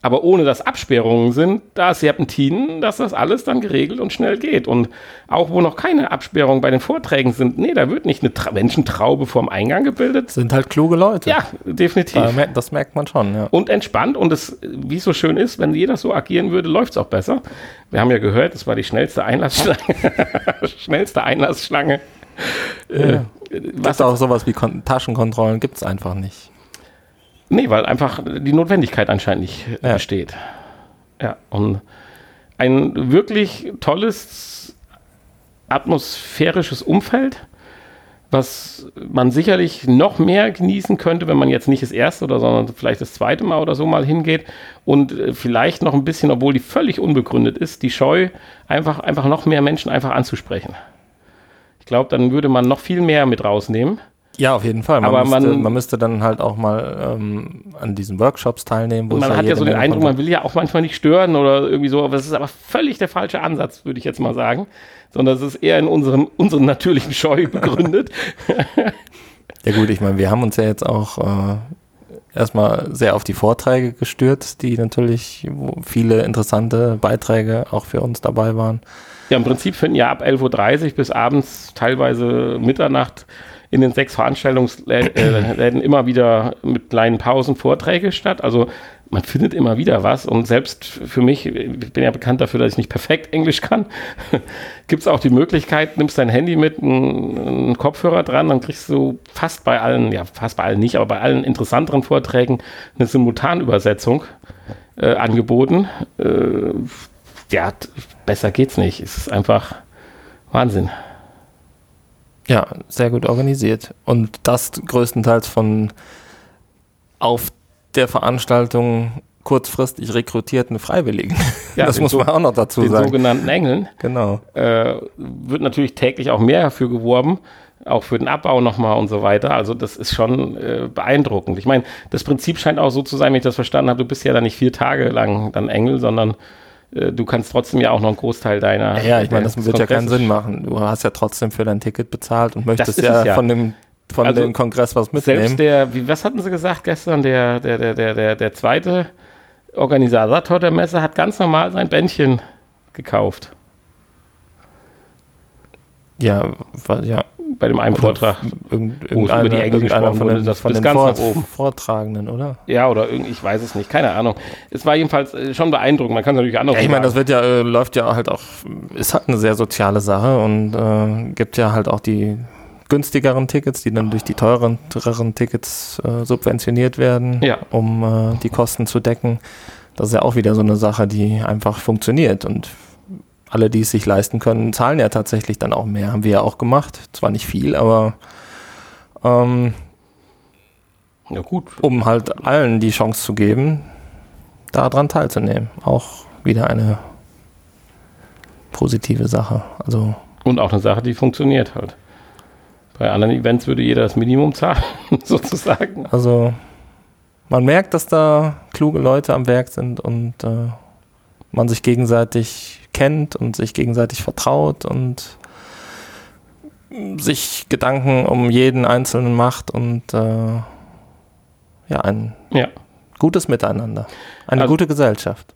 aber ohne dass Absperrungen sind, da Serpentinen, dass das alles dann geregelt und schnell geht. Und auch wo noch keine Absperrungen bei den Vorträgen sind, nee, da wird nicht eine Tra Menschentraube vorm Eingang gebildet. Sind halt kluge Leute. Ja, definitiv. Da, das merkt man schon, ja. Und entspannt und es, wie es so schön ist, wenn jeder so agieren würde, läuft es auch besser. Wir haben ja gehört, es war die schnellste Einlassschlange. schnellste Einlassschlange. Ja. Äh, was auch sowas wie Kon Taschenkontrollen gibt es einfach nicht. Nee, weil einfach die Notwendigkeit anscheinend nicht ja. besteht. Ja, und ein wirklich tolles atmosphärisches Umfeld, was man sicherlich noch mehr genießen könnte, wenn man jetzt nicht das erste oder sondern vielleicht das zweite Mal oder so mal hingeht und äh, vielleicht noch ein bisschen, obwohl die völlig unbegründet ist, die Scheu einfach, einfach noch mehr Menschen einfach anzusprechen. Ich glaube, dann würde man noch viel mehr mit rausnehmen. Ja, auf jeden Fall. Man aber müsste, man, man müsste dann halt auch mal ähm, an diesen Workshops teilnehmen. man hat ja so den Eindruck, man will ja auch manchmal nicht stören oder irgendwie so, aber das ist aber völlig der falsche Ansatz, würde ich jetzt mal sagen. Sondern es ist eher in unserem, unseren natürlichen Scheu begründet. ja gut, ich meine, wir haben uns ja jetzt auch äh, erstmal sehr auf die Vorträge gestürzt, die natürlich viele interessante Beiträge auch für uns dabei waren. Ja, im Prinzip finden ja ab 11.30 Uhr bis abends teilweise Mitternacht in den sechs Veranstaltungsläden immer wieder mit kleinen Pausen Vorträge statt. Also man findet immer wieder was und selbst für mich, ich bin ja bekannt dafür, dass ich nicht perfekt Englisch kann, gibt es auch die Möglichkeit, nimmst dein Handy mit, einen, Kopfhörer dran, dann kriegst du fast bei allen, ja fast bei allen nicht, aber bei allen interessanteren Vorträgen eine Simultanübersetzung äh, angeboten. Äh, ja, besser geht's nicht. Es ist einfach Wahnsinn. Ja, sehr gut organisiert. Und das größtenteils von auf der Veranstaltung kurzfristig rekrutierten Freiwilligen. Ja, das muss man auch noch dazu den sagen. Den sogenannten Engeln. Genau. Äh, wird natürlich täglich auch mehr dafür geworben, auch für den Abbau nochmal und so weiter. Also das ist schon äh, beeindruckend. Ich meine, das Prinzip scheint auch so zu sein, wenn ich das verstanden habe, du bist ja dann nicht vier Tage lang dann Engel, sondern du kannst trotzdem ja auch noch einen Großteil deiner. Ja, ich meine, das wird ja keinen Sinn machen. Du hast ja trotzdem für dein Ticket bezahlt und möchtest ja, ja, von dem von also dem Kongress was mitnehmen. Selbst der, wie, was hatten sie gesagt gestern, der, der, der, der, der, der zweite Organisator der Messe hat ganz normal sein Bändchen gekauft. Ja, ja, bei dem einen Vortrag, irgend, über die Engel gesprochen von den, das, von das den Vor Vortragenden, oder? Ja, oder irgendwie, ich weiß es nicht, keine Ahnung. Es war jedenfalls äh, schon beeindruckend. Man kann es natürlich anders. Ja, ich meine, das wird ja äh, läuft ja halt auch, ist halt eine sehr soziale Sache und äh, gibt ja halt auch die günstigeren Tickets, die dann durch die teureren, teureren Tickets äh, subventioniert werden, Ja. um äh, die Kosten zu decken. Das ist ja auch wieder so eine Sache, die einfach funktioniert. Und alle, die es sich leisten können, zahlen ja tatsächlich dann auch mehr. Haben wir ja auch gemacht. Zwar nicht viel, aber ähm, Ja, gut. um halt allen die Chance zu geben, daran teilzunehmen. Auch wieder eine positive Sache. Also Und auch eine Sache, die funktioniert halt. Bei anderen Events würde jeder das Minimum zahlen, sozusagen. Also man merkt, dass da kluge Leute am Werk sind und äh, man sich gegenseitig kennt und sich gegenseitig vertraut und sich Gedanken um jeden Einzelnen macht und äh, ja, ein Ja. gutes Miteinander. Eine Also- gute Gesellschaft.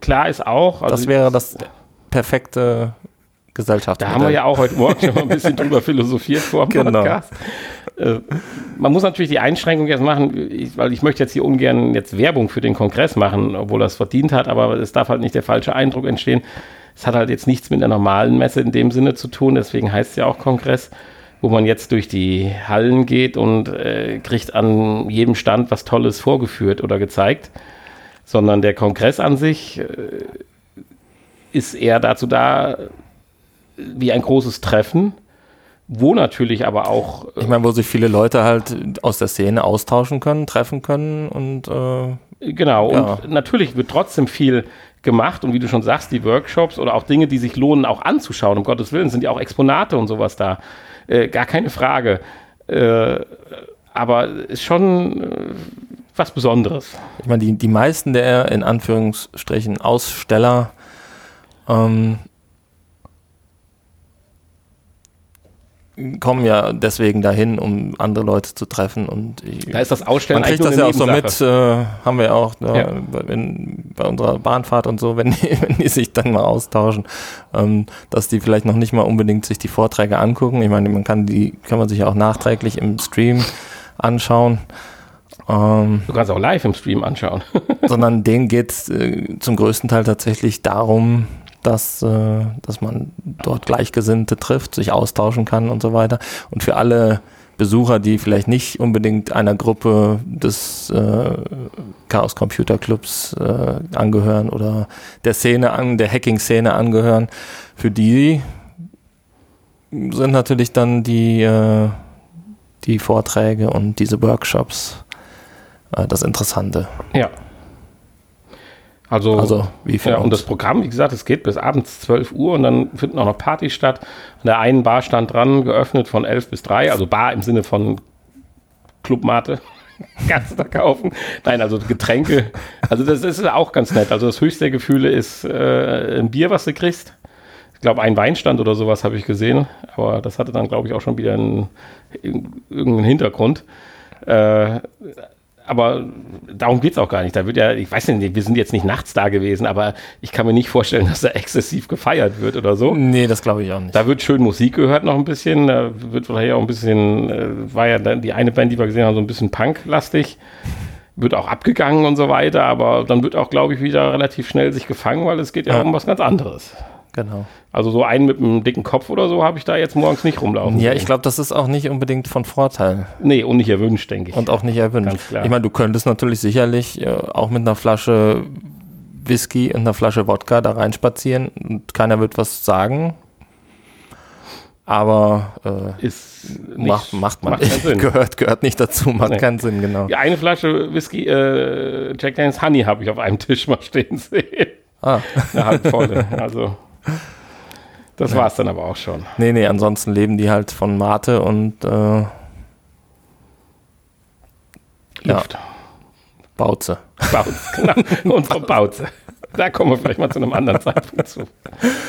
Klar ist auch. also Das wäre das perfekte Gesellschaftsmodell. Da haben wir ja auch heute Morgen schon mal ein bisschen drüber philosophiert vor dem Genau. Podcast. Äh, man muss natürlich die Einschränkung jetzt machen, ich, weil ich möchte jetzt hier ungern jetzt Werbung für den Kongress machen, obwohl das verdient hat, aber es darf halt nicht der falsche Eindruck entstehen. Es hat halt jetzt nichts mit einer normalen Messe in dem Sinne zu tun, deswegen heißt es ja auch Kongress, wo man jetzt durch die Hallen geht und äh, kriegt an jedem Stand was Tolles vorgeführt oder gezeigt, sondern der Kongress an sich äh, ist eher dazu da, wie ein großes Treffen, wo natürlich aber auch Ich meine, wo sich viele Leute halt aus der Szene austauschen können, treffen können und äh, Genau, Ja. und natürlich wird trotzdem viel gemacht und wie du schon sagst, die Workshops oder auch Dinge, die sich lohnen, auch anzuschauen, um Gottes Willen, sind ja auch Exponate und sowas da. Äh, gar keine Frage. Äh, aber ist schon äh, was Besonderes. Ich meine, die, die meisten der in Anführungsstrichen Aussteller ähm, kommen ja deswegen dahin, um andere Leute zu treffen. Und ich, Da ist das Ausstellen man kriegt das ja auch so mit, äh, haben wir ja auch ne, Ja. bei, in, bei unserer Bahnfahrt und so, wenn die, wenn die sich dann mal austauschen, ähm, dass die vielleicht noch nicht mal unbedingt sich die Vorträge angucken. Ich meine, man kann die, kann man sich ja auch nachträglich im Stream anschauen. Ähm, Du kannst auch live im Stream anschauen. sondern denen geht es äh, zum größten Teil tatsächlich darum, dass, äh, dass man dort Gleichgesinnte trifft, sich austauschen kann und so weiter. Und für alle Besucher, die vielleicht nicht unbedingt einer Gruppe des äh, Chaos Computer Clubs äh, angehören oder der Szene an, der Hacking-Szene angehören, für die sind natürlich dann die, äh, die Vorträge und diese Workshops äh, das Interessante. ja. Also, Also wie ja, und das Programm, wie gesagt, es geht bis abends 12 Uhr und dann finden auch noch Partys statt. An der einen Bar stand dran, geöffnet von 11 bis 3, also Bar im Sinne von Clubmate. Kannst da kaufen? Nein, also Getränke. Also das ist auch ganz nett. Also das höchste der Gefühle ist äh, ein Bier, was du kriegst. Ich glaube, ein Weinstand oder sowas habe ich gesehen. Aber das hatte dann, glaube ich, auch schon wieder einen, irgendeinen Hintergrund. Äh, aber darum geht es auch gar nicht. Da wird ja, ich weiß nicht, wir sind jetzt nicht nachts da gewesen, aber ich kann mir nicht vorstellen, dass da exzessiv gefeiert wird oder so. Nee, das glaube ich auch nicht. Da wird schön Musik gehört noch ein bisschen. Da wird vielleicht auch ein bisschen, äh, war ja dann die eine Band, die wir gesehen haben, so ein bisschen Punk-lastig. Wird auch abgegangen und so weiter, aber dann wird auch, glaube ich, wieder relativ schnell sich gefangen, weil es geht ja, Ja. um was ganz anderes. Genau. Also so einen mit einem dicken Kopf oder so habe ich da jetzt morgens nicht rumlaufen. Ja, ich glaube, das ist auch nicht unbedingt von Vorteil Nee, und nicht erwünscht, denke ich. und auch nicht erwünscht. Ganz klar. Ich meine, du könntest natürlich sicherlich äh, auch mit einer Flasche Whisky und einer Flasche Wodka da reinspazieren und keiner wird was sagen. Aber äh, ist nicht, macht, macht man macht keinen Sinn. gehört, gehört nicht dazu, macht Nee. keinen Sinn, genau. Ja, eine Flasche Whisky, äh, Jack Daniels Honey habe ich auf einem Tisch mal stehen sehen. Ah. Eine halbvolle. Also, das war es dann aber auch schon. Nee, nee, ansonsten leben die halt von Mate und äh, Ja. Luft. Bauze. Bautzen, genau. Unsere Bauze. Da kommen wir vielleicht mal zu einem anderen Zeitpunkt zu.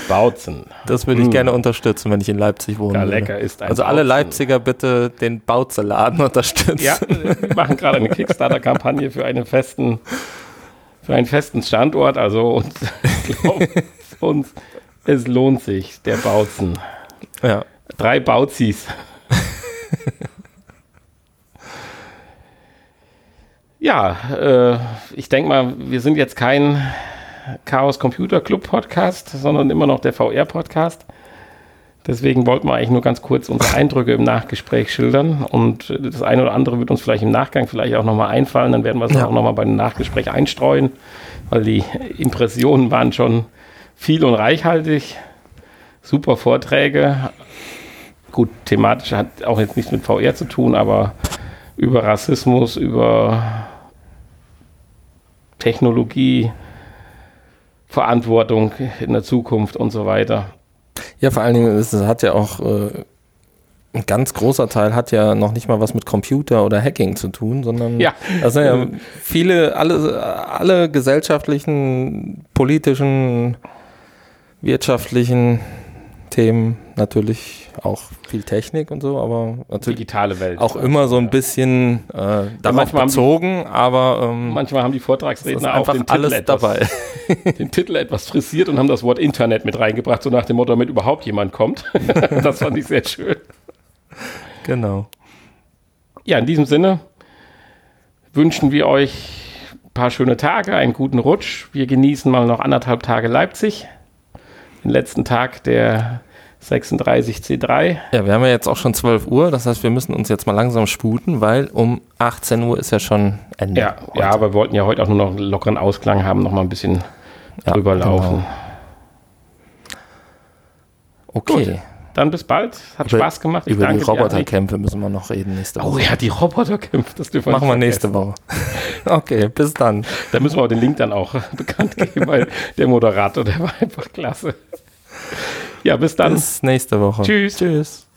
Bautzen. Das würde ich Mm. gerne unterstützen, wenn ich in Leipzig wohne. Ja, lecker ist ein Also alle Bautzen. Leipziger bitte den Bauzeladen unterstützen. Ja, wir machen gerade eine Kickstarter-Kampagne für einen festen, für einen festen Standort. Also uns, glaubt uns, es lohnt sich, der Bautzen. ja. Drei Bauzis. ja, äh, ich denke mal, wir sind jetzt kein Chaos Computer Club Podcast, sondern immer noch der VR Podcast. Deswegen wollten wir eigentlich nur ganz kurz unsere Eindrücke im Nachgespräch schildern und das eine oder andere wird uns vielleicht im Nachgang vielleicht auch nochmal einfallen, dann werden wir es ja. auch nochmal bei dem Nachgespräch einstreuen, weil die Impressionen waren schon viel und reichhaltig, super Vorträge, gut, thematisch hat auch jetzt nichts mit VR zu tun, aber über Rassismus, über Technologie, Verantwortung in der Zukunft und so weiter. Ja, vor allen Dingen, es hat ja auch äh, ein ganz großer Teil hat ja noch nicht mal was mit Computer oder Hacking zu tun, sondern ja. das sind ja viele, alle, alle gesellschaftlichen, politischen, wirtschaftlichen Themen natürlich auch viel Technik und so, aber natürlich digitale Welt. Auch immer so ein bisschen äh, darauf bezogen, die, aber ähm, manchmal haben die Vortragsredner auch den Titel, alles etwas, dabei. den Titel etwas frisiert und haben das Wort Internet mit reingebracht, so nach dem Motto, damit überhaupt jemand kommt. das fand ich sehr schön. Genau. Ja, in diesem Sinne wünschen wir euch ein paar schöne Tage, einen guten Rutsch. Wir genießen mal noch anderthalb Tage Leipzig. Den letzten Tag der 36 C3. Ja, wir haben ja jetzt auch schon 12 Uhr, das heißt, wir müssen uns jetzt mal langsam sputen, weil um 18 Uhr ist ja schon Ende. Ja, ja aber wir wollten ja heute auch nur noch einen lockeren Ausklang haben, noch mal ein bisschen ja, drüber genau. laufen. Genau. Okay. Gut, dann bis bald. Hat über, Spaß gemacht. Ich über die Roboterkämpfe müssen wir noch reden nächste Woche. Oh ja, die Roboterkämpfe, das dürfen Machen wir nächste Woche. okay, bis dann. Da müssen wir auch den Link dann auch bekannt geben, weil der Moderator, der war einfach klasse. Ja, bis dann. Bis nächste Woche. Tschüss. Tschüss.